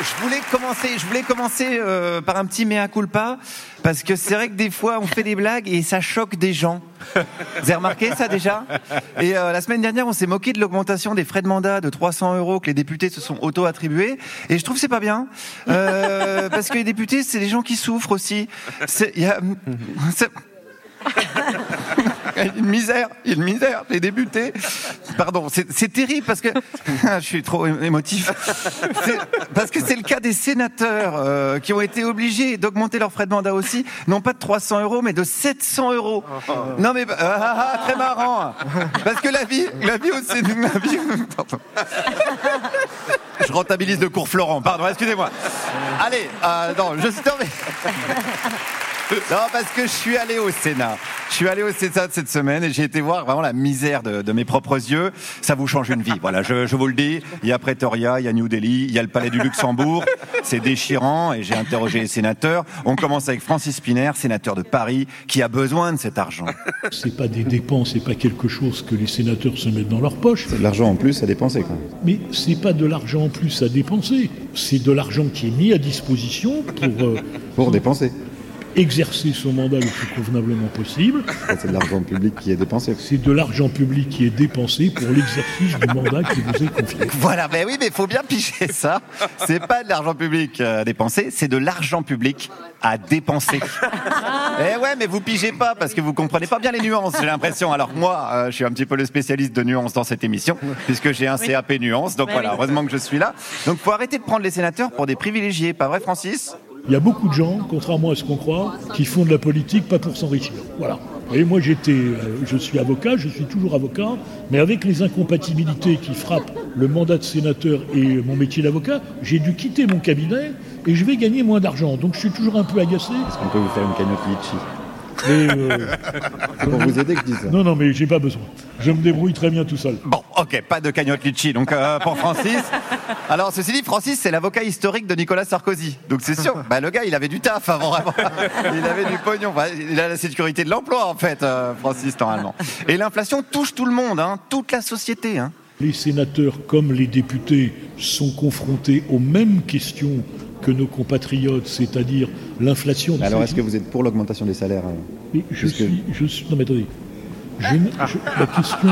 Speaker 9: je voulais commencer, je voulais commencer euh, par un petit mea culpa, parce que c'est vrai que des fois on fait des blagues et ça choque des gens. Vous avez remarqué ça déjà? Et euh, la semaine dernière, on s'est moqué de l'augmentation des frais de mandat de 300 euros que les députés se sont auto-attribués, et je trouve que c'est pas bien, Euh, parce que les députés, c'est des gens qui souffrent aussi. C'est- une misère, une misère, les députés. Pardon, c'est terrible parce que je suis trop émotif. Parce que c'est le cas des sénateurs euh, qui ont été obligés d'augmenter leurs frais de mandat aussi, non pas de 300 euros, mais de 700 euros. Non mais ah, ah, ah, très marrant, parce que la vie, la vie vie. Pardon. Je rentabilise de cours Florent, pardon, excusez-moi. Allez, euh, non, je suis tombé. Non, parce que je suis allé au Sénat. Je suis allé au Sénat cette semaine et j'ai été voir vraiment la misère de, de mes propres yeux. Ça vous change une vie. Voilà, je, je vous le dis. Il y a Pretoria, il y a New Delhi, il y a le Palais du Luxembourg. C'est déchirant et j'ai interrogé les sénateurs. On commence avec Francis Spiner, sénateur de Paris, qui a besoin de cet argent.
Speaker 22: C'est pas des dépenses, c'est pas quelque chose que les sénateurs se mettent dans leur poche.
Speaker 9: C'est de l'argent en plus à dépenser, quoi.
Speaker 22: Mais c'est pas de l'argent en plus à dépenser. C'est de l'argent qui est mis à disposition pour. euh,
Speaker 9: Pour dépenser.
Speaker 22: Exercer son mandat le plus convenablement possible.
Speaker 23: C'est de l'argent public qui est dépensé.
Speaker 22: C'est de l'argent public qui est dépensé pour l'exercice du mandat qui vous est confié.
Speaker 9: Voilà, mais oui, mais il faut bien piger ça. C'est pas de l'argent public euh, à dépenser, c'est de l'argent public à dépenser. Eh ouais, mais vous pigez pas parce que vous comprenez pas bien les nuances, j'ai l'impression. Alors moi, euh, je suis un petit peu le spécialiste de nuances dans cette émission, puisque j'ai un CAP nuances. Donc
Speaker 22: Bah
Speaker 9: voilà,
Speaker 22: oui.
Speaker 9: heureusement que je suis là. Donc faut arrêter de prendre les sénateurs pour des privilégiés, pas vrai, Francis?
Speaker 22: Il y a beaucoup de gens, contrairement à ce qu'on croit, qui font de la politique pas pour s'enrichir. Voilà. Et moi, j'étais, euh, je suis avocat, je suis toujours avocat, mais avec les incompatibilités qui frappent le mandat de sénateur et mon métier d'avocat, j'ai dû quitter mon cabinet et je vais gagner moins d'argent. Donc, je suis toujours un peu agacé.
Speaker 23: Est-ce qu'on peut vous faire une cagnotte litchi C'est pour vous aider que je dis ça.
Speaker 22: Non, non, mais j'ai pas besoin. Je me débrouille très bien tout seul.
Speaker 9: Bon, ok, pas de cagnotte litchi, donc euh, pour Francis. Alors, ceci dit, Francis, c'est l'avocat historique de Nicolas Sarkozy. Donc c'est sûr, bah, le gars, il avait du taf avant, vraiment. Il avait du pognon. Bah, il a la sécurité de l'emploi, en fait, euh, Francis, normalement. Et l'inflation touche tout le monde, hein, toute la société. Hein.
Speaker 22: Les sénateurs comme les députés sont confrontés aux mêmes questions que nos compatriotes, c'est-à-dire l'inflation.
Speaker 23: Mais Alors, est-ce que vous êtes pour l'augmentation des salaires
Speaker 22: Mais je suis, je suis. Non, mais attendez. Je ne- je- la question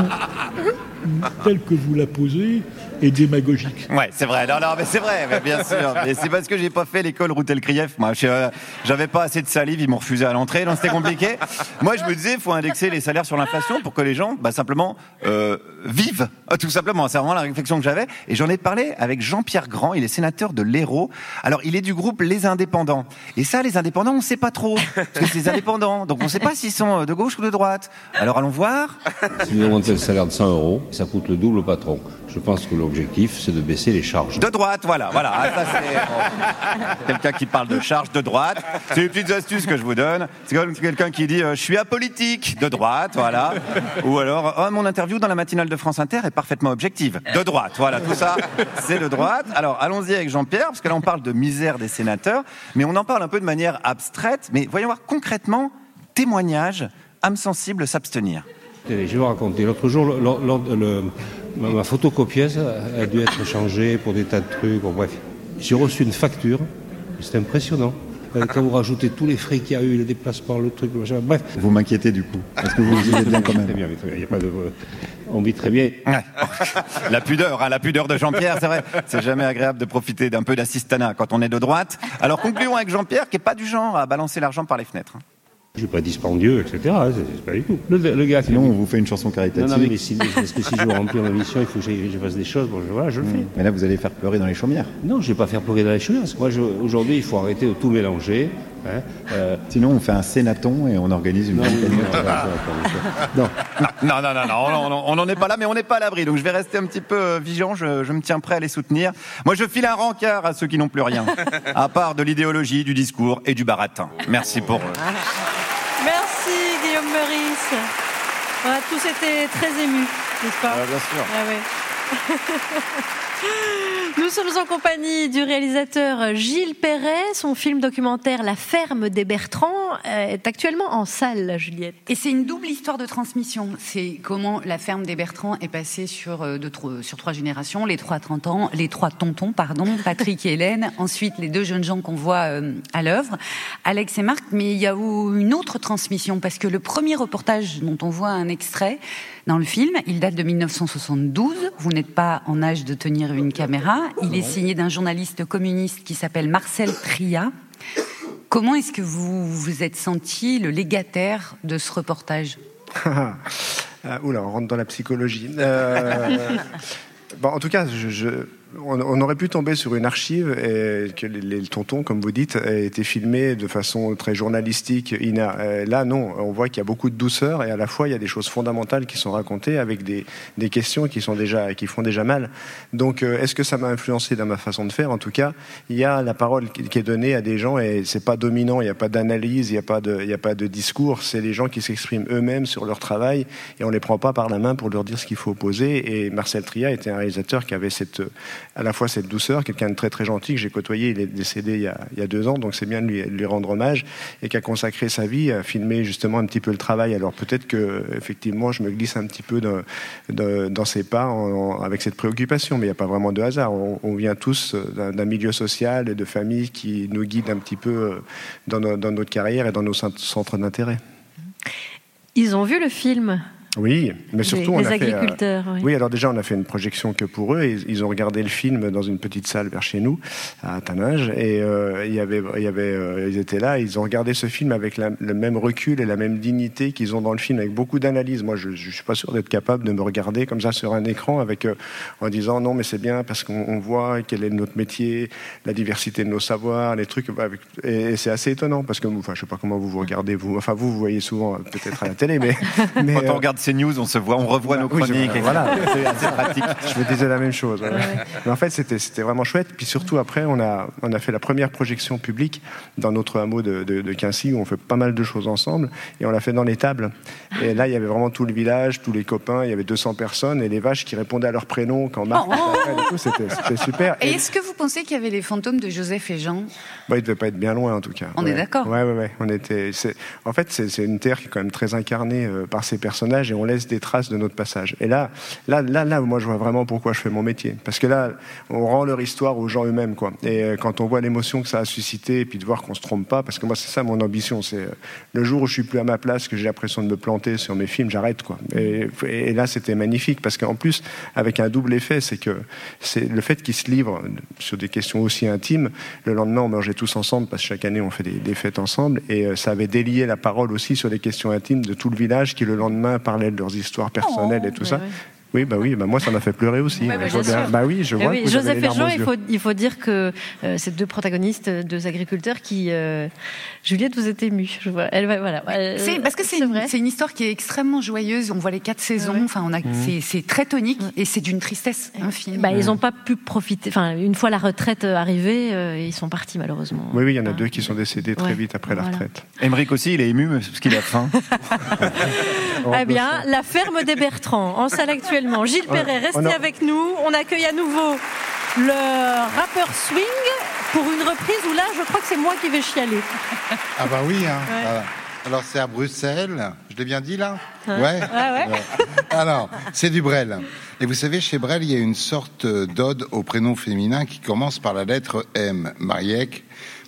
Speaker 22: telle que vous la posez est démagogique.
Speaker 9: Ouais, c'est vrai. Non, non, mais c'est vrai, mais bien sûr. Mais c'est parce que j'ai pas fait l'école Routel Krief. Moi, Je- euh, j'avais pas assez de salive, ils m'ont refusé à l'entrée, donc c'était compliqué. Moi, je me disais, faut indexer les salaires sur l'inflation pour que les gens, bah, simplement, euh, vivent. Euh, Tout simplement. C'est vraiment la réflexion que j'avais. Et j'en ai parlé avec Jean-Pierre Grand. Il est sénateur de l'Hérault. Alors, il est du groupe Les Indépendants. Et ça, les indépendants, on sait pas trop. Parce que c'est des indépendants. Donc, on sait pas s'ils sont de gauche ou de droite. Alors, allons voir.
Speaker 24: Si vous augmentez le salaire de 100 euros, ça coûte le double au patron. Je pense que l'objectif, c'est de baisser les charges.
Speaker 9: De droite, voilà, voilà. Ah, ça, c'est bon. quelqu'un qui parle de charge de droite. C'est les petites astuces que je vous donne. C'est comme quelqu'un qui dit euh, je suis apolitique de droite, voilà. Ou alors oh, mon interview dans la matinale de France Inter est parfaitement objective de droite. Voilà, tout ça, c'est de droite. Alors allons-y avec Jean-Pierre parce que là on parle de misère des sénateurs, mais on en parle un peu de manière abstraite. Mais voyons voir concrètement témoignage, âme sensible s'abstenir.
Speaker 24: Je vais vous raconter. L'autre jour, le- le- le- ma, photocopieuse a dû être changée pour des tas de trucs. Bon, bref, j'ai reçu une facture. C'est impressionnant. Euh, Quand vous rajoutez tous les frais qu'il y a eu, le déplacement, le truc, le machin, bref.
Speaker 23: Vous m'inquiétez du coup. Est-ce que vous vivez bien quand même
Speaker 24: Très bien, très bien. Il y a pas de, on vit très bien.
Speaker 9: La pudeur, hein, la pudeur de Jean-Pierre, c'est vrai. C'est jamais agréable de profiter d'un peu d'assistanat quand on est de droite. Alors concluons avec Jean-Pierre, qui est pas du genre à balancer l'argent par les fenêtres. hein.
Speaker 24: Je suis pas dispendieux, etc. C'est pas du tout. Le, le gars qui
Speaker 23: Sinon, on vous fait une chanson caritative.
Speaker 24: Non, non, mais si, parce que si je veux remplir ma mission, il faut que j'aille- je fasse des choses. Bon, je, voilà, je le fais.
Speaker 23: Mais là, vous allez faire pleurer dans les chaumières.
Speaker 24: Non, je vais pas faire pleurer dans les chaumières. parce que Moi, je- aujourd'hui, il faut arrêter de tout mélanger. Hein. Euh,
Speaker 23: Sinon, on fait un sénaton et on organise une
Speaker 24: Non, oui, non, non,
Speaker 9: Non, non, non, non, non, on n'en est pas là, mais on n'est pas à l'abri. Donc je vais rester un petit peu euh, vigilant, je, je me tiens prêt à les soutenir. Moi, je file un rencard à ceux qui n'ont plus rien, à part de l'idéologie, du discours et du baratin. Merci pour eux.
Speaker 2: Merci Guillaume Meurice. On a tous été très émus, n'est-ce pas?
Speaker 23: Ah, bien sûr.
Speaker 2: Ah ouais. Nous sommes en compagnie du réalisateur Gilles Perret. Son film documentaire La ferme des Bertrands euh, est actuellement en salle, Juliette.
Speaker 14: Et c'est une double histoire de transmission. C'est comment la ferme des Bertrands est passée sur, euh, de sur trois générations, les trois 30 ans, les trois tontons, pardon, Patrick et Hélène, ensuite les deux jeunes gens qu'on voit euh, à l'œuvre, Alex et Marc, mais il y a une autre transmission, parce que le premier reportage dont on voit un extrait dans le film, il date de 1972, vous n'êtes pas en âge de tenir une caméra, il est signé d'un journaliste communiste qui s'appelle Marcel Tria. Comment est-ce que vous vous êtes senti le légataire de ce reportage
Speaker 21: Ah, oula, on rentre dans la psychologie. Euh, en tout cas, je- on, aurait pu tomber sur une archive et que les, les tontons, comme vous dites, aient été filmés de façon très journalistique. Euh, là, non, on voit qu'il y a beaucoup de douceur et à la fois il y a des choses fondamentales qui sont racontées avec des, questions qui sont déjà qui font déjà mal. Donc, euh, est-ce que ça m'a influencé dans ma façon de faire? En tout cas, il y a la parole qui, est donnée à des gens et c'est pas dominant. Il n'y a pas d'analyse, il n'y a pas de, a pas de discours. C'est les gens qui s'expriment eux-mêmes sur leur travail et on les prend pas par la main pour leur dire ce qu'il faut poser. Et Marcel Tria était un réalisateur qui avait cette à la fois cette douceur, quelqu'un de très très gentil que j'ai côtoyé, il est décédé il y a, deux ans, donc c'est bien de lui, rendre hommage, et qui a consacré sa vie à filmer justement un petit peu le travail. Alors peut-être que effectivement je me glisse un petit peu dans, ses pas avec cette préoccupation, mais il n'y a pas vraiment de hasard. On, vient tous euh, d'un milieu social et de famille qui nous guide un petit peu euh, dans, no- dans notre carrière et dans nos cent- centres d'intérêt.
Speaker 2: Ils ont vu le film?
Speaker 21: Oui, mais surtout
Speaker 2: Les-
Speaker 21: on a fait, euh,
Speaker 2: agriculteurs, oui.
Speaker 21: oui, alors déjà on a fait une projection que pour eux. Et ils ont regardé le film dans une petite salle vers chez nous, à Taninges, et euh, il y avait, il y avait, euh, ils étaient là. Ils ont regardé ce film avec la- le même recul et la même dignité qu'ils ont dans le film, avec beaucoup d'analyse. Moi, je, je suis pas sûr d'être capable de me regarder comme ça sur un écran, avec euh, en disant non, mais c'est bien parce qu'on on voit quel est notre métier, la diversité de nos savoirs, les trucs. Avec, et, et c'est assez étonnant parce que, enfin, je sais pas comment vous vous regardez vous. Enfin, vous vous voyez souvent peut-être à la télé, mais, mais
Speaker 9: Quand on regarde ces news, on se voit, on revoit nos
Speaker 21: oui, je-
Speaker 9: chroniques.
Speaker 21: voilà,
Speaker 9: c'est assez pratique.
Speaker 21: Je me disais la même chose. ouais. Mais en fait, c'était c'était vraiment chouette. Puis surtout, après, on a, on a fait la première projection publique dans notre hameau de, de, de Quincy, où on fait pas mal de choses ensemble. Et on l'a fait dans les tables. Et là, il y avait vraiment tout le village, tous les copains. Il y avait 200 personnes et les vaches qui répondaient à leur prénom quand Marc.
Speaker 14: Oh.
Speaker 21: appelle et tout, C'était c'était super.
Speaker 14: Et
Speaker 21: Et-
Speaker 14: est-ce que vous pensez qu'il y avait les fantômes de Joseph et Jean?
Speaker 21: Bah, il devait pas être bien loin en tout cas.
Speaker 14: On
Speaker 21: Ouais.
Speaker 14: est d'accord.
Speaker 21: Ouais, ouais, ouais. On était. c'est- En fait, c'est c'est une terre qui est quand même très incarnée euh, par ces personnages et on laisse des traces de notre passage. Et là, là, là, là, moi, je vois vraiment pourquoi je fais mon métier. Parce que là, on rend leur histoire aux gens eux-mêmes, quoi. Et euh, quand on voit l'émotion que ça a suscité, et puis de voir qu'on se trompe pas, parce que moi, c'est ça mon ambition, c'est euh, le jour où je suis plus à ma place, que j'ai l'impression de me planter sur mes films, j'arrête, quoi. Et, là, c'était magnifique parce qu'en plus, avec un double effet, c'est que c'est le fait qu'ils se livrent sur des questions aussi intimes. Le lendemain, on mangeait tous ensemble parce que chaque année, on fait des, des fêtes ensemble, et euh, ça avait délié la parole aussi sur des questions intimes de tout le village qui le lendemain parlait de leurs histoires personnelles et tout ça.
Speaker 2: ouais.
Speaker 21: Oui, bah oui, bah moi ça m'a fait pleurer aussi.
Speaker 2: Ouais, bah,
Speaker 21: Je
Speaker 2: bien.
Speaker 21: Bah oui, je
Speaker 2: Eh
Speaker 21: vois.
Speaker 2: oui,
Speaker 21: que vous avez
Speaker 2: Joseph et Jean, il faut, il faut dire que euh, ces deux protagonistes, deux agriculteurs qui. euh, Juliette, vous êtes émue. Je vois. Elle, voilà.
Speaker 14: C'est- parce que c'est une, c'est une histoire qui est extrêmement joyeuse. On voit les quatre saisons. Enfin, on a,
Speaker 21: Mhm.
Speaker 14: c'est, c'est très tonique et c'est d'une tristesse infinie.
Speaker 2: Bah, ils n'ont pas pu profiter. Enfin, une fois la retraite euh, arrivée, euh, ils sont partis malheureusement.
Speaker 21: Oui, oui, il y en a deux qui sont décédés très
Speaker 2: Ouais,
Speaker 21: vite après la retraite.
Speaker 9: Émeric aussi, il est ému parce qu'il a faim.
Speaker 2: Eh bien, la ferme des Bertrands, en salle actuellement. Gilles Perret, restez
Speaker 21: a-
Speaker 2: avec nous. On accueille à nouveau le rappeur Swing pour une reprise où là, je crois que c'est moi qui vais chialer.
Speaker 8: Ah bah oui, hein.
Speaker 2: Ouais.
Speaker 8: Voilà. Alors c'est à Bruxelles, je l'ai bien dit là
Speaker 2: Hein
Speaker 8: Ouais.
Speaker 2: Ouais, ouais.
Speaker 8: Alors, c'est du Brel. Et vous savez, chez Brel, il y a une sorte d'ode au prénom féminin qui commence par la lettre M. Mariek,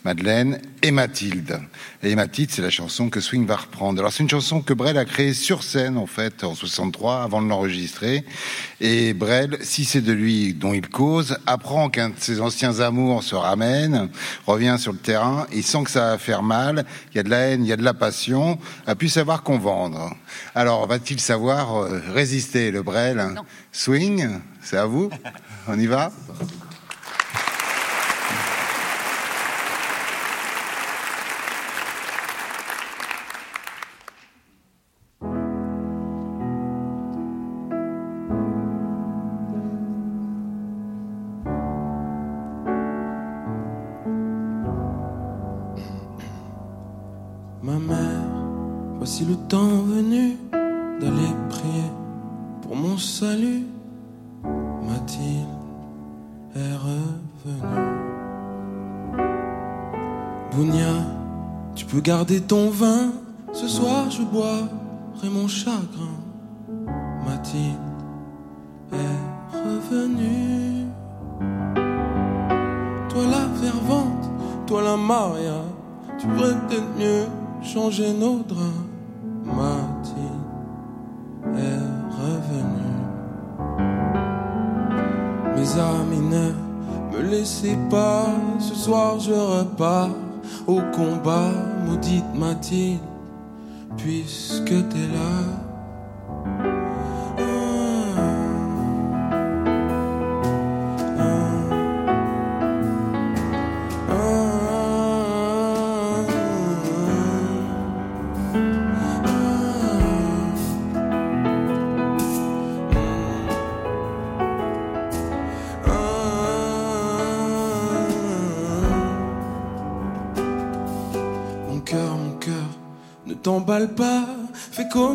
Speaker 8: Madeleine et Mathilde. Et Mathilde, c'est la chanson que Swing va reprendre. Alors c'est une chanson que Brel a créée sur scène, en fait, en 63, avant de l'enregistrer. Et Brel, si c'est de lui dont il cause, apprend qu'un de ses anciens amours se ramène, revient sur le terrain, il sent que ça va faire mal, il y a de la haine, il y a de la passion, a pu savoir qu'on vendre. Alors, va-t-il savoir euh, résister, le Brel? Swing, c'est à vous On y va?
Speaker 10: Garder ton vin. Ce soir, je boirai mon chagrin. Mathilde est revenue. Toi la fervente, toi la Maria, tu pourrais peut-être mieux changer nos draps. Mathilde est revenue. Mes amis, ne me laissez pas, ce soir je repars au combat, maudite Mathilde, puisque t'es là.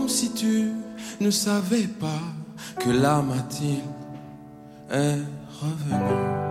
Speaker 10: Si tu ne savais pas que la Mathilde est revenu.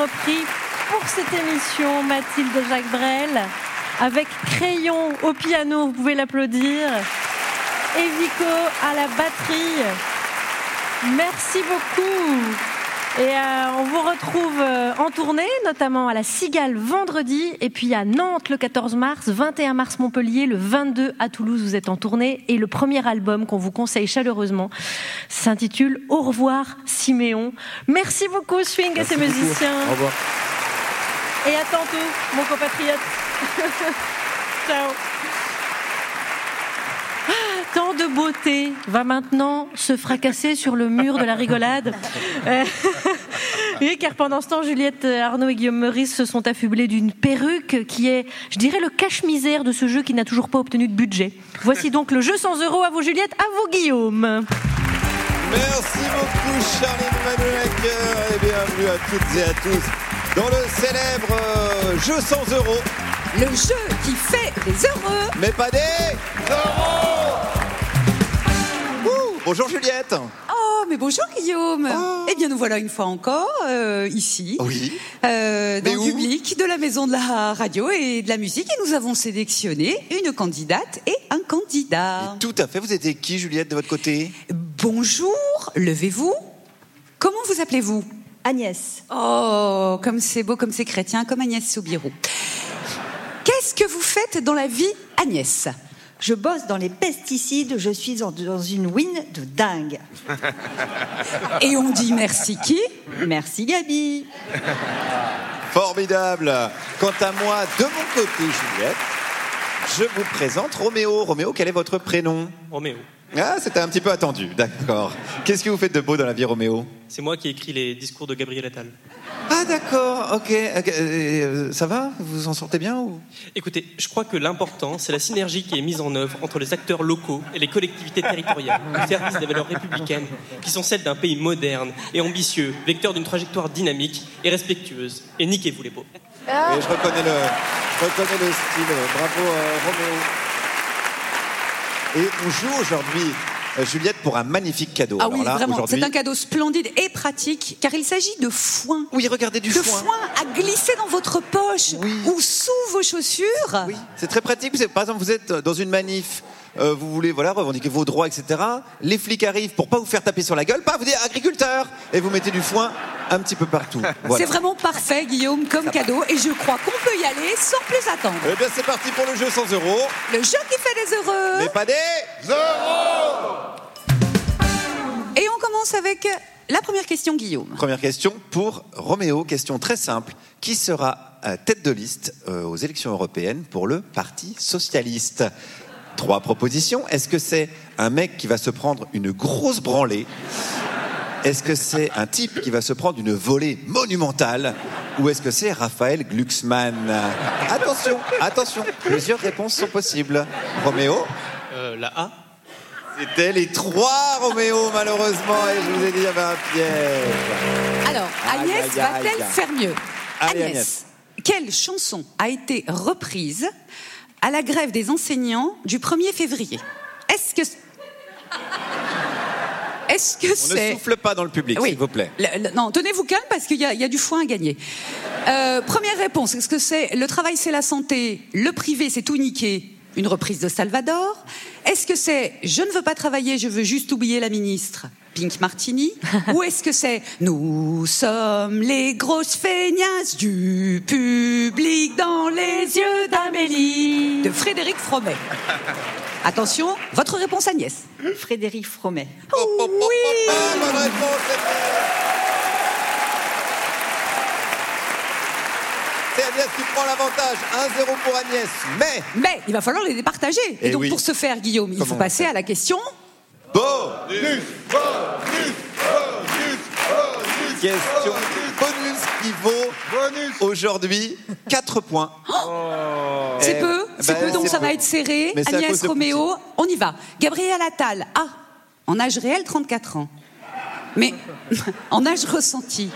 Speaker 2: Repris pour cette émission Mathilde Jacques Brel, avec Crayon au piano, vous pouvez l'applaudir, et Vico à la batterie. Merci beaucoup. Et euh, on vous retrouve euh, en tournée, notamment à la Cigale vendredi, et puis à Nantes le 14 mars, 21 mars Montpellier, le 22 à Toulouse, vous êtes en tournée. Et le premier album qu'on vous conseille chaleureusement s'intitule Au revoir Siméon. Merci beaucoup Swing et ses musiciens.
Speaker 25: Au revoir.
Speaker 2: Et à tantôt, mon compatriote. Ciao. Tant de beauté va maintenant se fracasser sur le mur de la rigolade. Euh, oui, car pendant ce temps, Juliette Arnaud et Guillaume Meurice se sont affublés d'une perruque qui est, je dirais, le cache-misère de ce jeu qui n'a toujours pas obtenu de budget. Voici donc le jeu 100 euros à vous Juliette, à vous Guillaume.
Speaker 9: Merci beaucoup Charline Manuelacker et bienvenue à toutes et à tous dans le célèbre euh, jeu 100 euros.
Speaker 14: Le jeu qui fait les heureux.
Speaker 9: Mais pas des Ouh, Bonjour Juliette
Speaker 14: Oh, mais bonjour Guillaume. Eh bien, nous voilà une fois encore euh, ici,
Speaker 9: Oui.
Speaker 14: euh, dans
Speaker 9: Mais
Speaker 14: le public de la Maison de la Radio et de la Musique, et nous avons sélectionné une candidate et un candidat.
Speaker 9: Tout à fait, vous étiez qui Juliette de votre côté?
Speaker 14: Bonjour, levez-vous. Comment vous appelez-vous? Agnès. Oh, comme c'est beau, comme c'est chrétien, comme Agnès Soubirou. Faites dans la vie, Agnès
Speaker 26: Je bosse dans les pesticides, je suis dans une win de dingue.
Speaker 14: Et on dit merci qui?
Speaker 26: Merci Gabi.
Speaker 9: Formidable Quant à moi, de mon côté Juliette, je vous présente Roméo. Roméo, quel est votre prénom?
Speaker 27: Roméo.
Speaker 9: Ah, c'était un petit peu attendu, d'accord. Qu'est-ce que vous faites de beau dans la vie, Roméo
Speaker 27: C'est moi qui ai écrit les discours de Gabriel Attal.
Speaker 9: Ah, d'accord, ok. ok, euh, ça va Vous vous en sortez bien ou
Speaker 27: Écoutez, je crois que l'important, c'est la synergie qui est mise en œuvre entre les acteurs locaux et les collectivités territoriales, au service des valeurs républicaines, qui sont celles d'un pays moderne et ambitieux, vecteur d'une trajectoire dynamique et respectueuse. Et niquez-vous les pauvres.
Speaker 9: Oui, je reconnais le, je reconnais le style. Bravo, euh, Roméo. Et on joue aujourd'hui, euh, Juliette, pour un magnifique cadeau.
Speaker 14: Ah
Speaker 9: Alors
Speaker 14: oui,
Speaker 9: là,
Speaker 14: vraiment, c'est un cadeau splendide et pratique, car il s'agit de foin.
Speaker 9: Oui, regardez du
Speaker 14: de
Speaker 9: foin.
Speaker 14: foin à glisser dans votre poche ou sous vos chaussures.
Speaker 9: Oui, c'est très pratique. Par exemple, vous êtes dans une manif, euh, vous voulez voilà, revendiquer vos droits, etc. Les flics arrivent pour pas vous faire taper sur la gueule, pas vous dire agriculteur Et vous mettez du foin un petit peu partout. Voilà.
Speaker 14: C'est vraiment parfait, Guillaume, comme cadeau, et je crois qu'on peut y aller sans plus attendre.
Speaker 9: Eh bien, c'est parti pour le jeu 100 euros.
Speaker 14: Le jeu qui fait les heureux.
Speaker 9: Mais pas des euros
Speaker 14: Et on commence avec la première question, Guillaume.
Speaker 9: Première question pour Roméo. Question très simple. Qui sera euh, tête de liste euh, aux élections européennes pour le Parti socialiste? Trois propositions. Est-ce que c'est un mec qui va se prendre une grosse branlée Est-ce que c'est un type qui va se prendre une volée monumentale Ou est-ce que c'est Raphaël Glucksmann Attention, attention, plusieurs réponses sont possibles. Roméo
Speaker 27: Euh, la A
Speaker 9: C'était les trois Roméo, malheureusement, et je vous ai dit, il y avait un piège.
Speaker 14: Alors, Agnès va-t-elle faire mieux
Speaker 9: Allez,
Speaker 14: Agnès,
Speaker 9: Agnès.
Speaker 14: quelle chanson a été reprise à la grève des enseignants du 1er février Est-ce que est-ce que
Speaker 9: On ne
Speaker 14: c'est
Speaker 9: souffle pas dans le public,
Speaker 14: Oui.
Speaker 9: s'il vous plaît.
Speaker 14: Le- le- non, tenez-vous calme parce qu'il y, a- il y a du foin à gagner. Euh, première réponse, est-ce que c'est le travail c'est la santé, le privé c'est tout niqué, une reprise de Salvador? Est-ce que c'est je ne veux pas travailler, je veux juste oublier la ministre? Pink Martini Ou est-ce que c'est? Nous sommes les grosses feignasses du public dans les yeux d'Amélie de Frédéric Fromet Attention, votre réponse Agnès.
Speaker 28: Frédéric Fromet.
Speaker 14: oui
Speaker 9: C'est Agnès qui prend l'avantage. 1-0 pour Agnès. Mais.
Speaker 14: Mais il va falloir les départager. Et,
Speaker 9: Eh
Speaker 14: donc
Speaker 9: oui.
Speaker 14: pour ce faire, Guillaume, il
Speaker 9: Comment
Speaker 14: faut passer à la question.
Speaker 9: Bonus, bonus, bonus, bonus. Question bonus qui vaut aujourd'hui 4 points.
Speaker 14: C'est
Speaker 9: Eh,
Speaker 14: peu, c'est
Speaker 9: ben,
Speaker 14: peu, donc
Speaker 9: c'est
Speaker 14: ça
Speaker 9: peu.
Speaker 14: va être serré.
Speaker 9: Mais c'est
Speaker 14: Agnès Roméo, on y va. Gabriel Attal, ah, en âge réel, 34 ans. Mais en âge ressenti,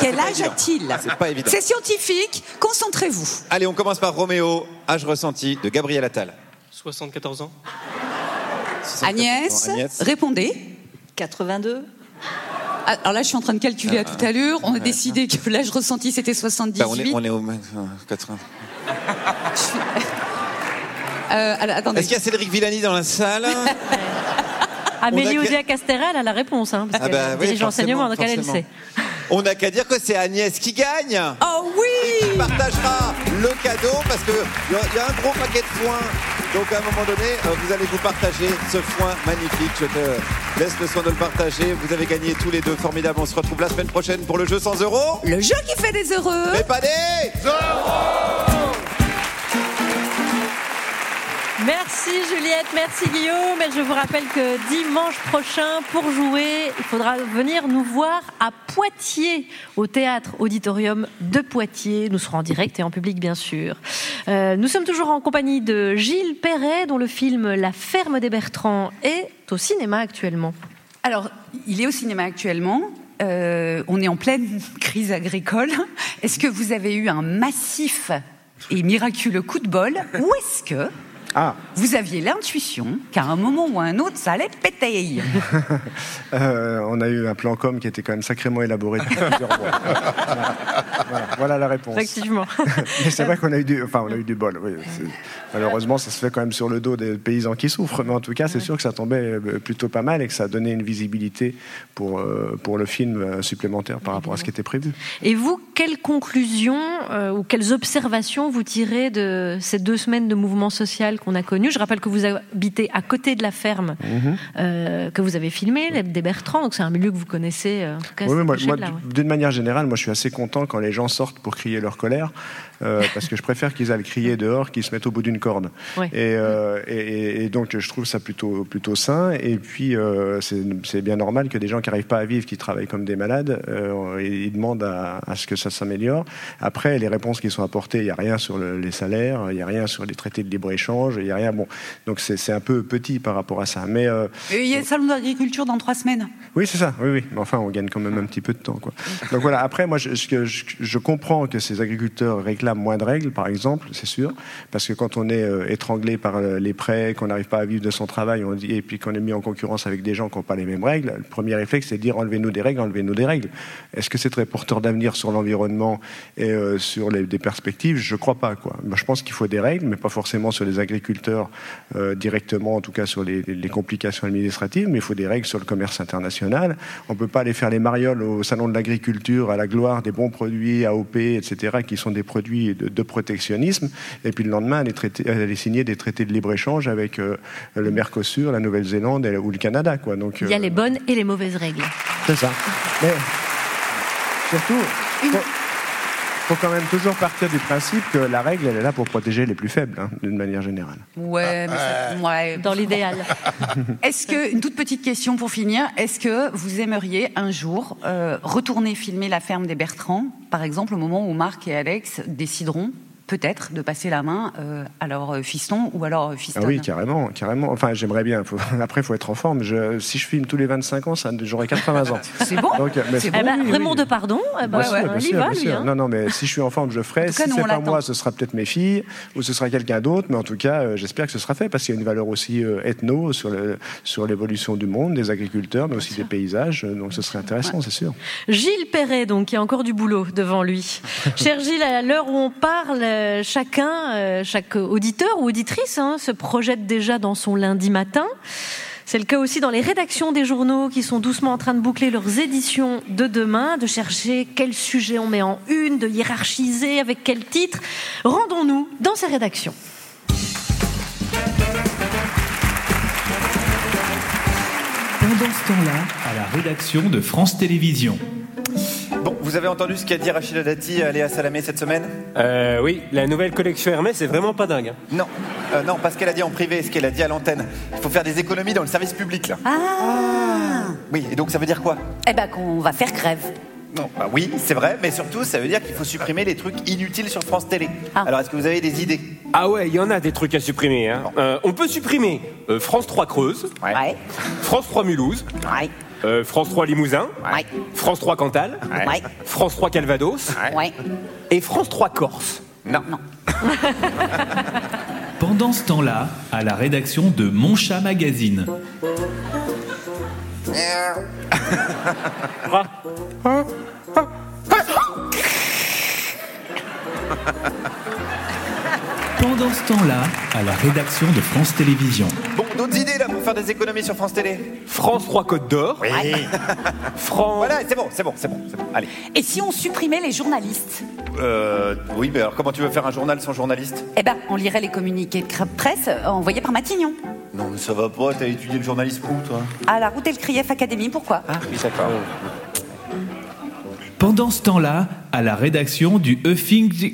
Speaker 14: quel
Speaker 9: c'est pas
Speaker 14: âge
Speaker 9: évident.
Speaker 14: a-t-il
Speaker 9: C'est pas évident.
Speaker 14: C'est scientifique, concentrez-vous.
Speaker 9: Allez, on commence par Roméo, âge ressenti de Gabriel Attal.
Speaker 27: 74 ans.
Speaker 14: Agnès,
Speaker 9: Agnès.
Speaker 14: répondez.
Speaker 28: 82.
Speaker 14: Ah, Alors là, je suis en train de calculer à toute allure. On a décidé que l'âge ressenti, c'était 78.
Speaker 9: Bah, on, est, on est au euh, 80.
Speaker 14: Euh, attendez.
Speaker 9: Est-ce qu'il y a Cédric Villani dans la salle?
Speaker 2: Amélie
Speaker 9: On a-
Speaker 2: Odia Castéral a la réponse, hein, parce
Speaker 9: Ah bah oui,
Speaker 2: l'enseignement, donc
Speaker 9: forcément,
Speaker 2: elle, elle le sait.
Speaker 9: On n'a qu'à dire que c'est Agnès qui gagne.
Speaker 14: Oh oui
Speaker 9: Qui partagera le cadeau parce que il y, y a un gros paquet de foin. Donc à un moment donné, euh, vous allez vous partager ce foin magnifique. Je te laisse le soin de le partager. Vous avez gagné tous les deux. Formidable. On se retrouve la semaine prochaine pour le jeu 100 euros.
Speaker 14: Le jeu qui fait des heureux.
Speaker 9: Mais pas des
Speaker 2: Merci Juliette, merci Guillaume. Et je vous rappelle que dimanche prochain, pour jouer, il faudra venir nous voir à Poitiers, au théâtre auditorium de Poitiers. Nous serons en direct et en public, bien sûr. Euh, nous sommes toujours en compagnie de Gilles Perret, dont le film La ferme des Bertrands est au cinéma actuellement.
Speaker 14: Alors, il est au cinéma actuellement. Euh, on est en pleine crise agricole. Est-ce que vous avez eu un massif et miraculeux coup de bol Ou est-ce que
Speaker 21: Ah,
Speaker 14: vous aviez l'intuition qu'à un moment ou à un autre, ça allait péter
Speaker 21: euh, on a eu un plan com qui était quand même sacrément élaboré depuis plusieurs mois. Voilà, voilà, voilà la réponse.
Speaker 2: Effectivement.
Speaker 21: Mais c'est vrai qu'on a eu du, enfin, on a eu du bol. oui. Malheureusement, ça se fait quand même sur le dos des paysans qui souffrent. Mais en tout cas, c'est sûr que ça tombait euh, plutôt pas mal et que ça a donné une visibilité pour, euh, pour le film euh, supplémentaire par rapport à ce qui était prévu.
Speaker 2: Et vous, quelles conclusions euh, ou quelles observations vous tirez de ces deux semaines de mouvement social qu'on a connu Je rappelle que vous habitez à côté de la ferme
Speaker 21: Mhm.
Speaker 2: euh, que vous avez filmée, des Bertrands, donc c'est un milieu que vous connaissez. en tout cas,
Speaker 21: Oui, oui,
Speaker 2: cette
Speaker 21: moi, moi,
Speaker 2: échelle-là, ouais.
Speaker 21: d'une manière générale, moi, je suis assez content quand les gens sortent pour crier leur colère, euh, parce que je préfère qu'ils aillent crier dehors qu'ils se mettent au bout d'une corde.
Speaker 2: Ouais.
Speaker 21: Et, euh, et- donc, je trouve ça plutôt, plutôt sain. Et puis, euh, c'est bien normal que des gens qui n'arrivent pas à vivre, qui travaillent comme des malades, euh, ils demandent à, à ce que ça s'améliore. Après, les réponses qui sont apportées, il n'y a rien sur le- les salaires, il n'y a rien sur les traités de libre-échange, il n'y a rien. Bon, donc c'est un peu petit par rapport à ça. Mais euh,
Speaker 14: Il y a le salon d'agriculture dans trois semaines.
Speaker 21: oui, c'est ça. Oui, oui. Mais enfin, on gagne quand même un petit peu de temps, quoi. Donc voilà. Après, moi, je comprends que ces agriculteurs réclament moins de règles, par exemple, c'est sûr, parce que quand on est euh, étranglé par euh, les prêts, qu'on n'arrive pas à vivre de son travail, on dit, et puis qu'on est mis en concurrence avec des gens qui n'ont pas les mêmes règles, le premier réflexe, c'est de dire enlevez-nous des règles, enlevez-nous des règles. Est-ce que c'est très porteur d'avenir sur l'environnement et euh, sur les, des perspectives? Je crois pas, quoi. Je pense qu'il faut des règles, mais pas forcément sur les agriculteurs directement, en tout cas sur les, les complications administratives, mais il faut des règles sur le commerce international. On peut pas aller faire les marioles au salon de l'agriculture à la gloire des bons produits AOP, etc., qui sont des produits de, de protectionnisme, et puis le lendemain traiter, aller signer des traités de libre-échange avec euh, le Mercosur, la Nouvelle-Zélande ou le Canada, quoi. Donc,
Speaker 2: Il y a
Speaker 21: euh,
Speaker 2: les bonnes et les mauvaises règles.
Speaker 21: c'est ça. Mais surtout, faut quand même toujours partir du principe que la règle, elle est là pour protéger les plus faibles, hein, d'une manière générale.
Speaker 14: Ouais, mais ça- ouais.
Speaker 2: Dans l'idéal.
Speaker 14: Est-ce que, une toute petite question pour finir, est-ce que vous aimeriez un jour euh, retourner filmer la ferme des Bertrands, par exemple au moment où Marc et Alex décideront
Speaker 29: peut-être de passer la main euh, à leur fiston ou à leur fiston.
Speaker 21: Ah oui, carrément, carrément. Enfin, j'aimerais bien. Faut- Après, il faut être en forme. Je- si je filme tous les 25 ans, ça, j'aurai 80 ans.
Speaker 2: C'est bon
Speaker 21: Donc, mais-
Speaker 2: Eh ben,
Speaker 21: oui, oui,
Speaker 2: Raymond
Speaker 21: oui.
Speaker 2: Depardon, eh ben, il y
Speaker 21: sûr,
Speaker 2: va,
Speaker 21: bien
Speaker 2: lui.
Speaker 21: sûr.
Speaker 2: hein.
Speaker 21: Non, non, mais si je suis en forme, je ferai.
Speaker 2: Cas,
Speaker 21: si c'est
Speaker 2: on
Speaker 21: pas moi, ce sera peut-être mes filles ou ce sera quelqu'un d'autre. Mais en tout cas, euh, j'espère que ce sera fait parce qu'il y a une valeur aussi euh, ethno sur le- sur l'évolution du monde, des agriculteurs, mais aussi des paysages. Euh, Donc, ce serait intéressant, c'est sûr.
Speaker 2: Gilles Perret, donc, qui a encore du boulot devant lui. Cher Gilles, à l'heure où on parle, euh, chacun, euh, chaque auditeur ou auditrice hein, se projette déjà dans son lundi matin. C'est le cas aussi dans les rédactions des journaux qui sont doucement en train de boucler leurs éditions de demain, de chercher quel sujet on met en une, de hiérarchiser avec quel titre. Rendons-nous dans ces rédactions.
Speaker 1: Pendant ce temps-là, à la rédaction de France Télévisions.
Speaker 9: Bon, vous avez entendu ce qu'a dit Rachida Dati à Léa Salamé cette semaine
Speaker 18: Euh, oui, la nouvelle collection Hermès, c'est vraiment pas dingue. hein.
Speaker 9: Non, Euh, non, pas ce qu'elle a dit en privé, ce qu'elle a dit à l'antenne. Il faut faire des économies dans le service public, là.
Speaker 14: Ah
Speaker 9: Oui, et donc ça veut dire quoi?
Speaker 14: Eh ben qu'on va faire grève.
Speaker 9: Non, bah oui, c'est vrai, mais surtout, ça veut dire qu'il faut supprimer les trucs inutiles sur France Télé.
Speaker 14: Ah.
Speaker 9: Alors, est-ce que vous avez des idées?
Speaker 18: Ah ouais, il y en a des trucs à supprimer. hein. Euh, on peut supprimer euh, France 3 Creuse,
Speaker 14: Ouais.
Speaker 18: France 3 Mulhouse,
Speaker 14: Ouais.
Speaker 18: Euh, France 3 Limousin,
Speaker 14: Ouais.
Speaker 18: France 3 Cantal,
Speaker 14: Ouais.
Speaker 18: France 3 Calvados
Speaker 14: Ouais.
Speaker 18: et France 3 Corse.
Speaker 9: Non.
Speaker 14: Non.
Speaker 1: Pendant ce temps-là, à la rédaction de Mon Chat Magazine. Pendant ce temps-là, à la rédaction de France Télévisions.
Speaker 9: Bon, d'autres idées, là, faire des économies sur France Télé
Speaker 18: France 3 Côte d'Or.
Speaker 9: Oui.
Speaker 18: France.
Speaker 9: Voilà, c'est bon, c'est bon, c'est bon, c'est bon. Allez.
Speaker 14: Et si on supprimait les journalistes
Speaker 9: Euh, oui, mais alors comment tu veux faire un journal sans journaliste?
Speaker 14: Eh ben, on lirait les communiqués de presse euh, envoyés par Matignon.
Speaker 9: Non, mais ça va pas, t'as étudié le journalisme où, toi?
Speaker 14: À la route et le Krief Academy, pourquoi?
Speaker 9: Ah, oui, d'accord.
Speaker 1: Pendant ce temps-là, à la rédaction du Huffington,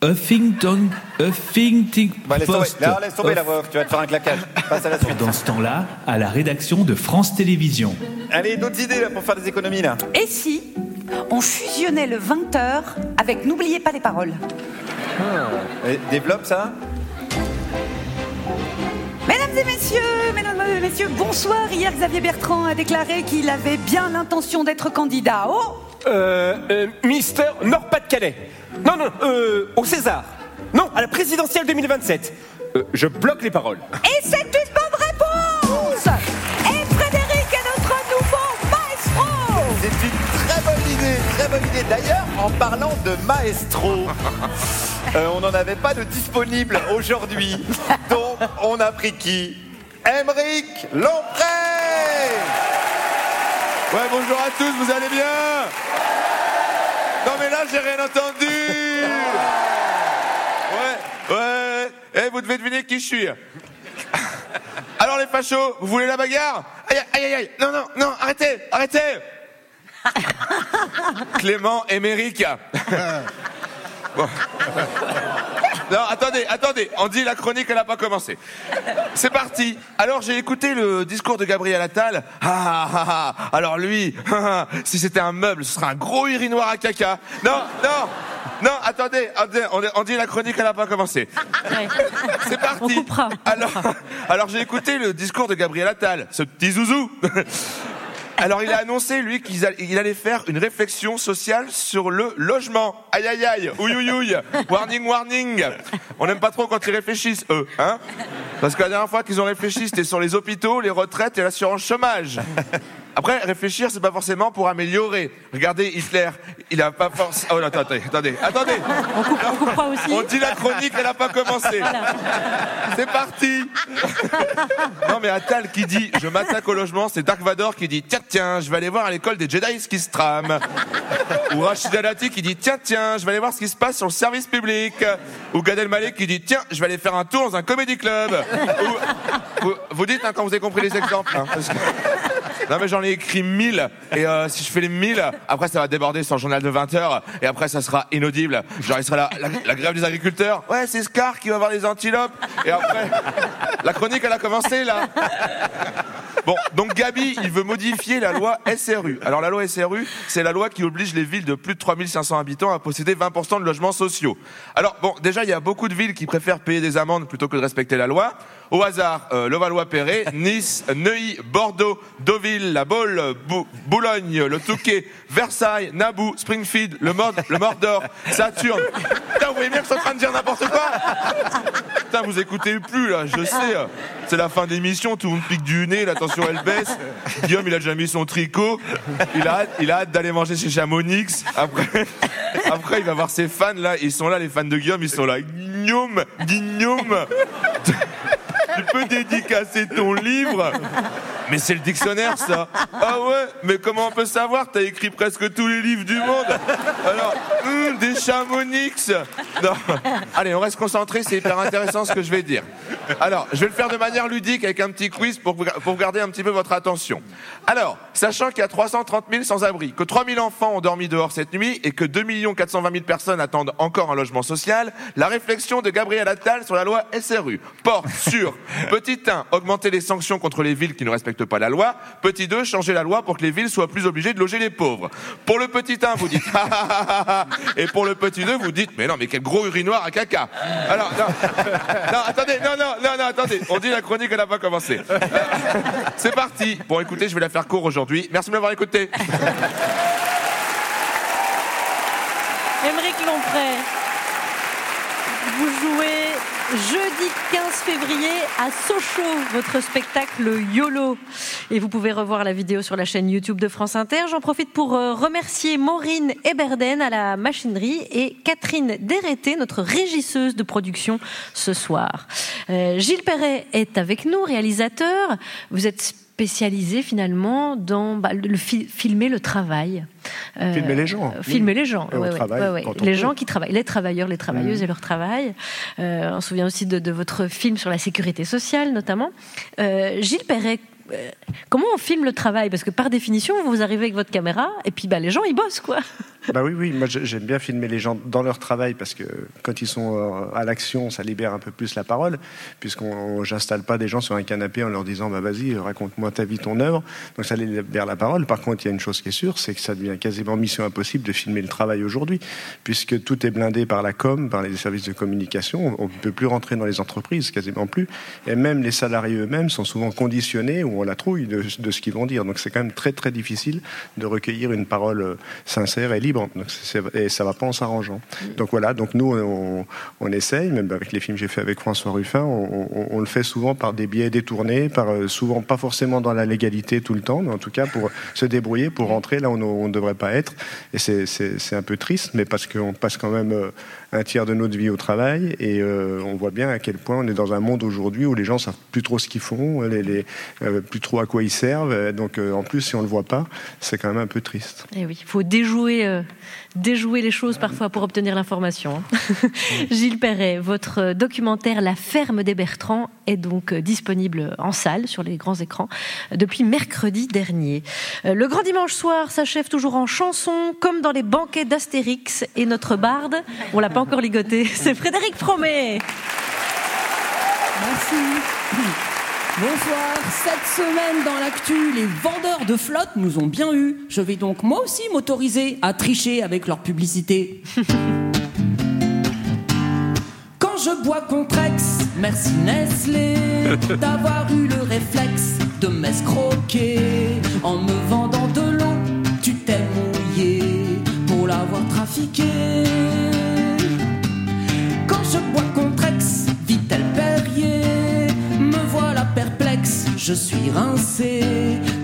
Speaker 1: Huffington, Huffington
Speaker 9: Bah, laisse tomber, là, laisse tomber la voix, tu vas te faire un claquage. Passe à la suite.
Speaker 1: Pendant ce temps-là, à la rédaction de France Télévisions.
Speaker 9: Allez, d'autres idées, là, pour faire des économies, là
Speaker 14: Et si on fusionnait le 20h avec N'oubliez pas les paroles?
Speaker 9: Et Développe ça?
Speaker 14: Mesdames et messieurs, mesdames et messieurs, bonsoir. Hier, Xavier Bertrand a déclaré qu'il avait bien l'intention d'être candidat au...
Speaker 18: Euh, euh, Mister Nord-Pas-de-Calais. Non, non, euh, au César. Non, à la présidentielle 2027. Euh, je bloque les paroles.
Speaker 14: Et c'est une bonne réponse Et Frédéric est notre nouveau maestro
Speaker 9: C'est une très bonne idée, très bonne idée. D'ailleurs, en parlant de maestro, euh, on n'en avait pas de disponible aujourd'hui. Donc, on a pris qui? Émeric Lompré
Speaker 13: Ouais, bonjour à tous, vous allez bien? Non mais là, j'ai rien entendu eh, vous devez deviner qui je suis. Alors les fachos, vous voulez la bagarre Aïe, aïe, aïe, aïe, non, non, non, arrêtez, arrêtez Clément Émeric. Bon. Non, attendez, attendez, on dit la chronique, elle n'a pas commencé. C'est parti. Alors j'ai écouté le discours de Gabriel Attal. Ah, ah, ah. Alors lui, ah, ah, si c'était un meuble, ce serait un gros urinoir à caca. Non, non, non, attendez, attendez, on, dit la chronique, elle n'a pas commencé. C'est parti. Alors, alors j'ai écouté le discours de Gabriel Attal, ce petit zouzou. Alors il a annoncé lui qu'il allait faire une réflexion sociale sur le logement. Aïe aïe aïe, ouïe ouïe ouïe, warning warning. On n'aime pas trop quand ils réfléchissent eux, hein Parce que la dernière fois qu'ils ont réfléchi, c'était sur les hôpitaux, les retraites et l'assurance chômage. Après, réfléchir, c'est pas forcément pour améliorer. Regardez Hitler, il a pas forcément. Oh, non, attendez, attendez, attendez.
Speaker 2: On, coupe, on coupera aussi.
Speaker 13: On dit la chronique, elle n'a pas commencé. C'est parti. Non mais Attal qui dit je m'attaque au logement, c'est Dark Vador qui dit tiens tiens, je vais aller voir à l'école des Jedi ce qui se trame. Ou Rachida Dati qui dit tiens tiens, je vais aller voir ce qui se passe sur le service public. Ou Gad Elmaleh qui dit tiens, je vais aller faire un tour dans un comédie club. Ou- vous, vous dites hein, quand vous avez compris les exemples. hein, parce que- Non mais j'en ai écrit 1000 et euh, si je fais les 1000, après ça va déborder sur le journal de 20 heures et après ça sera inaudible. Genre il sera la, la- la grève des agriculteurs. Ouais c'est Scar qui va voir les antilopes et après la chronique elle a commencé là. Bon, donc Gabi, il veut modifier la loi SRU. Alors la loi SRU, c'est la loi qui oblige les villes de plus de 3500 habitants à posséder 20% de logements sociaux. Alors bon, déjà, il y a beaucoup de villes qui préfèrent payer des amendes plutôt que de respecter la loi. Au hasard, euh, Levallois-Perret, Nice, Neuilly, Bordeaux, Deauville, La Baule, Bou- Boulogne, le Touquet, Versailles, Naboo, Springfield, le, Mord- le Mordor, Saturne. Putain, vous voyez bien que je suis en train de dire n'importe quoi Putain, vous écoutez plus là, je sais. C'est la fin d'émission, tout le monde pique du nez, la tension elle baisse. Guillaume, il a déjà mis son tricot. Il a hâte, il a hâte d'aller manger chez Chamonix. Après, après, il va voir ses fans là. Ils sont là, les fans de Guillaume, ils sont là. Guillaume, Guillaume. Tu peux dédicacer ton livre Mais c'est le dictionnaire, ça. Ah ouais Mais comment on peut savoir? T'as écrit presque tous les livres du monde. Alors, hum, des chamonix. Non. Allez, on reste concentré, c'est hyper intéressant ce que je vais dire. Alors, je vais le faire de manière ludique avec un petit quiz pour, pour garder un petit peu votre attention. Alors, sachant qu'il y a 330 000 sans-abri, que 3 000 enfants ont dormi dehors cette nuit et que 2 420 000 personnes attendent encore un logement social, la réflexion de Gabriel Attal sur la loi SRU porte sur petit 1, augmenter les sanctions contre les villes qui ne respectent pas la loi, petit 2, changer la loi pour que les villes soient plus obligées de loger les pauvres. Pour le petit 1, vous dites ah, et pour le petit 2, vous dites mais non, mais quel gros urinoir à caca. Alors, non, non, attendez, non, non, non, non, attendez, on dit la chronique, elle n'a pas commencé. Euh, C'est parti. Bon, écoutez, je vais la faire court aujourd'hui. Merci de m'avoir écouté.
Speaker 2: Émeric Lompré, vous jouez jeudi 15 février à Sochaux, votre spectacle YOLO. Et vous pouvez revoir la vidéo sur la chaîne YouTube de France Inter. J'en profite pour euh, remercier Maureen Eberden à la machinerie et Catherine Dérété, notre régisseuse de production ce soir. Euh, Gilles Perret est avec nous, réalisateur. Vous êtes spécialisé finalement dans bah, le fi- filmer le travail. Euh,
Speaker 21: Filmer les gens,
Speaker 2: euh,
Speaker 21: oui.
Speaker 2: Filmer les gens. Ouais, ouais, ouais, Les
Speaker 21: peut.
Speaker 2: gens qui travaillent, les travailleurs, les travailleuses
Speaker 21: Mhm.
Speaker 2: et leur travail. Euh, on se souvient aussi de, de votre film sur la sécurité sociale, notamment. Euh, Gilles Perret, comment on filme le travail? Parce que par définition, vous arrivez avec votre caméra et puis bah, les gens, ils bossent, quoi.
Speaker 21: Bah oui, oui, moi j'ai- j'aime bien filmer les gens dans leur travail parce que quand ils sont euh, à l'action, ça libère un peu plus la parole, puisqu'on j'installe pas des gens sur un canapé en leur disant bah vas-y raconte-moi ta vie, ton œuvre. Donc ça libère la parole. Par contre, il y a une chose qui est sûre, c'est que ça devient quasiment mission impossible de filmer le travail aujourd'hui, puisque tout est blindé par la com, par les services de communication. On ne peut plus rentrer dans les entreprises, quasiment plus. Et même les salariés eux-mêmes sont souvent conditionnés ou on la trouille de, de ce qu'ils vont dire. Donc c'est quand même très très difficile de recueillir une parole euh, sincère et libre. Donc et ça va pas en s'arrangeant. Donc voilà, donc nous on, essaye, même avec les films que j'ai fait avec François Ruffin, on, le fait souvent par des biais détournés, par euh, souvent pas forcément dans la légalité tout le temps, mais en tout cas pour se débrouiller, pour rentrer là où on ne devrait pas être. Et c'est un peu triste, mais parce qu'on passe quand même euh, un tiers de notre vie au travail et euh, on voit bien à quel point on est dans un monde aujourd'hui où les gens savent plus trop ce qu'ils font, euh, plus trop à quoi ils servent. Donc euh, en plus, si on le voit pas, c'est quand même un peu triste.
Speaker 2: Et oui, il faut déjouer, déjouer les choses parfois pour obtenir l'information. hein. Gilles Perret, votre documentaire La ferme des Bertrands est donc euh, disponible en salle sur les grands écrans depuis mercredi dernier. Euh, Le grand dimanche soir s'achève toujours en chanson, comme dans les banquets d'Astérix. Et notre barde, on l'a pas encore ligoté, c'est Frédéric Fromet.
Speaker 30: Merci. Bonsoir. Cette semaine dans l'actu, les vendeurs de flotte nous ont bien eu. Je vais donc moi aussi m'autoriser à tricher avec leur publicité. Quand je bois Contrex, merci Nestlé d'avoir eu le réflexe de m'escroquer en me vendant de l'eau. Tu t'es mouillé pour l'avoir trafiqué. Quand je bois Contrex, Vitel Perrier, je suis rincé.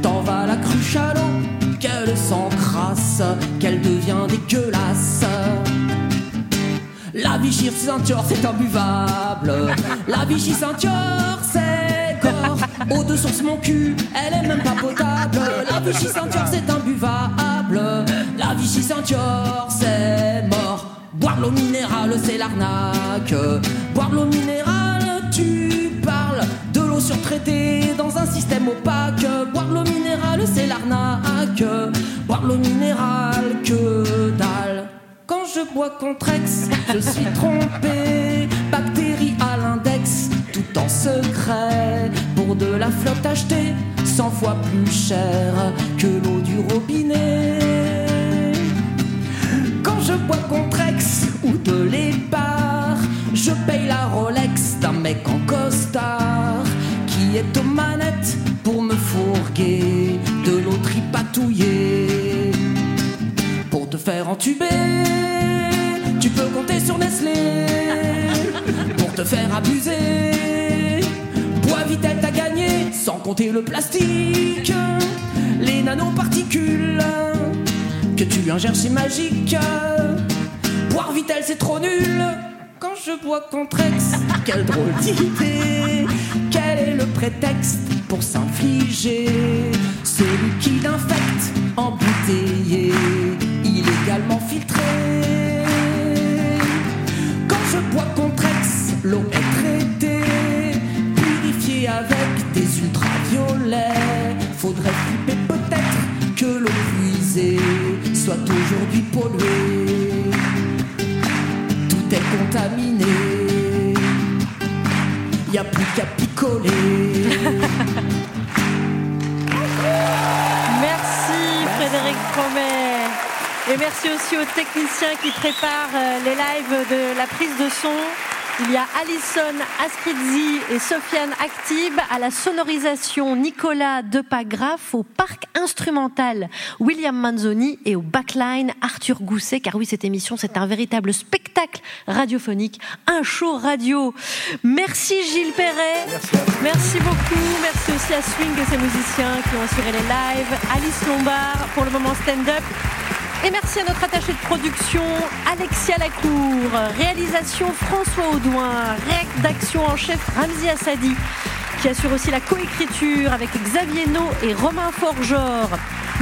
Speaker 30: T'en vas la cruche à l'eau, qu'elle s'encrasse, qu'elle devient dégueulasse. La Vichy ceinture, c'est imbuvable. La Vichy ceinture, c'est corps. Eau de source, mon cul, elle est même pas potable. La Vichy ceinture, c'est imbuvable. La Vichy ceinture, c'est mort. Boire l'eau minérale, c'est l'arnaque. Boire l'eau minérale, tu surtraitée dans un système opaque. Boire l'eau minérale, c'est l'arnaque. Boire l'eau minérale, que dalle. Quand je bois Contrex, je suis trompé. Bactéries à l'index, tout en secret. Pour de la flotte achetée cent fois plus cher que l'eau du robinet. Quand je bois Contrex ou de l'épar, je paye la Rolex d'un mec en costard aux manettes pour me fourguer de l'eau tripatouillée. Pour te faire entuber, tu peux compter sur Nestlé. Pour te faire abuser, bois Vitel t'as gagné sans compter le plastique, les nanoparticules que tu ingères c'est magique. Boire Vitel c'est trop nul quand je bois Contrex. Quelle drôle d'idée, quel est le prétexte pour s'infliger? Ce liquide infect embouteillé, illégalement filtré Quand je bois Contrex, l'eau est traitée, purifiée avec des ultraviolets. Faudrait flipper peut-être que l'eau puisée soit aujourd'hui polluée. Tout est contaminé, y a plus qu'à
Speaker 2: Merci Frédéric Promet. Et merci aussi aux techniciens qui préparent euh, les lives de la prise de son. Il y a Alison Askridzi et Sofiane Actib à la sonorisation Nicolas Depagraf au parc instrumental William Manzoni et au backline Arthur Gousset car oui cette émission c'est un véritable spectacle radiophonique, un show radio. Merci Gilles Perret. Merci, beaucoup. Merci aussi à Swing et ses musiciens qui ont assuré les lives. Alice Lombard pour le moment stand-up. Et merci à notre attaché de production, Alexia Lacour. Réalisation, François Audouin. Rédaction en chef, Ramzi Assadi. Qui assure aussi la coécriture avec Xavier No et Romain Forgeor.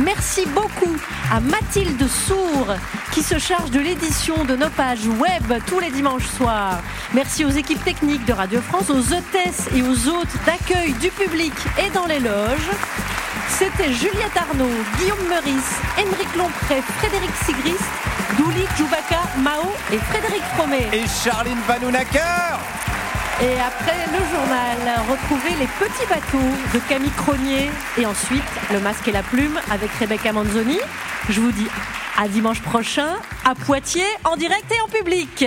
Speaker 2: Merci beaucoup à Mathilde Sour qui se charge de l'édition de nos pages web tous les dimanches soirs. Merci aux équipes techniques de Radio France, aux hôtesses et aux hôtes d'accueil du public et dans les loges. C'était Juliette Arnaud, Guillaume Meurice, Émeric Lompré, Frédéric Sigrist, Douli Djoubaka, Mao et Frédéric Fromet.
Speaker 9: Et Charline Vanounacker
Speaker 2: Et après le journal, retrouvez les petits bateaux de Camille Cronier et ensuite le masque et la plume avec Rebecca Manzoni. Je vous dis à dimanche prochain à Poitiers en direct et en public.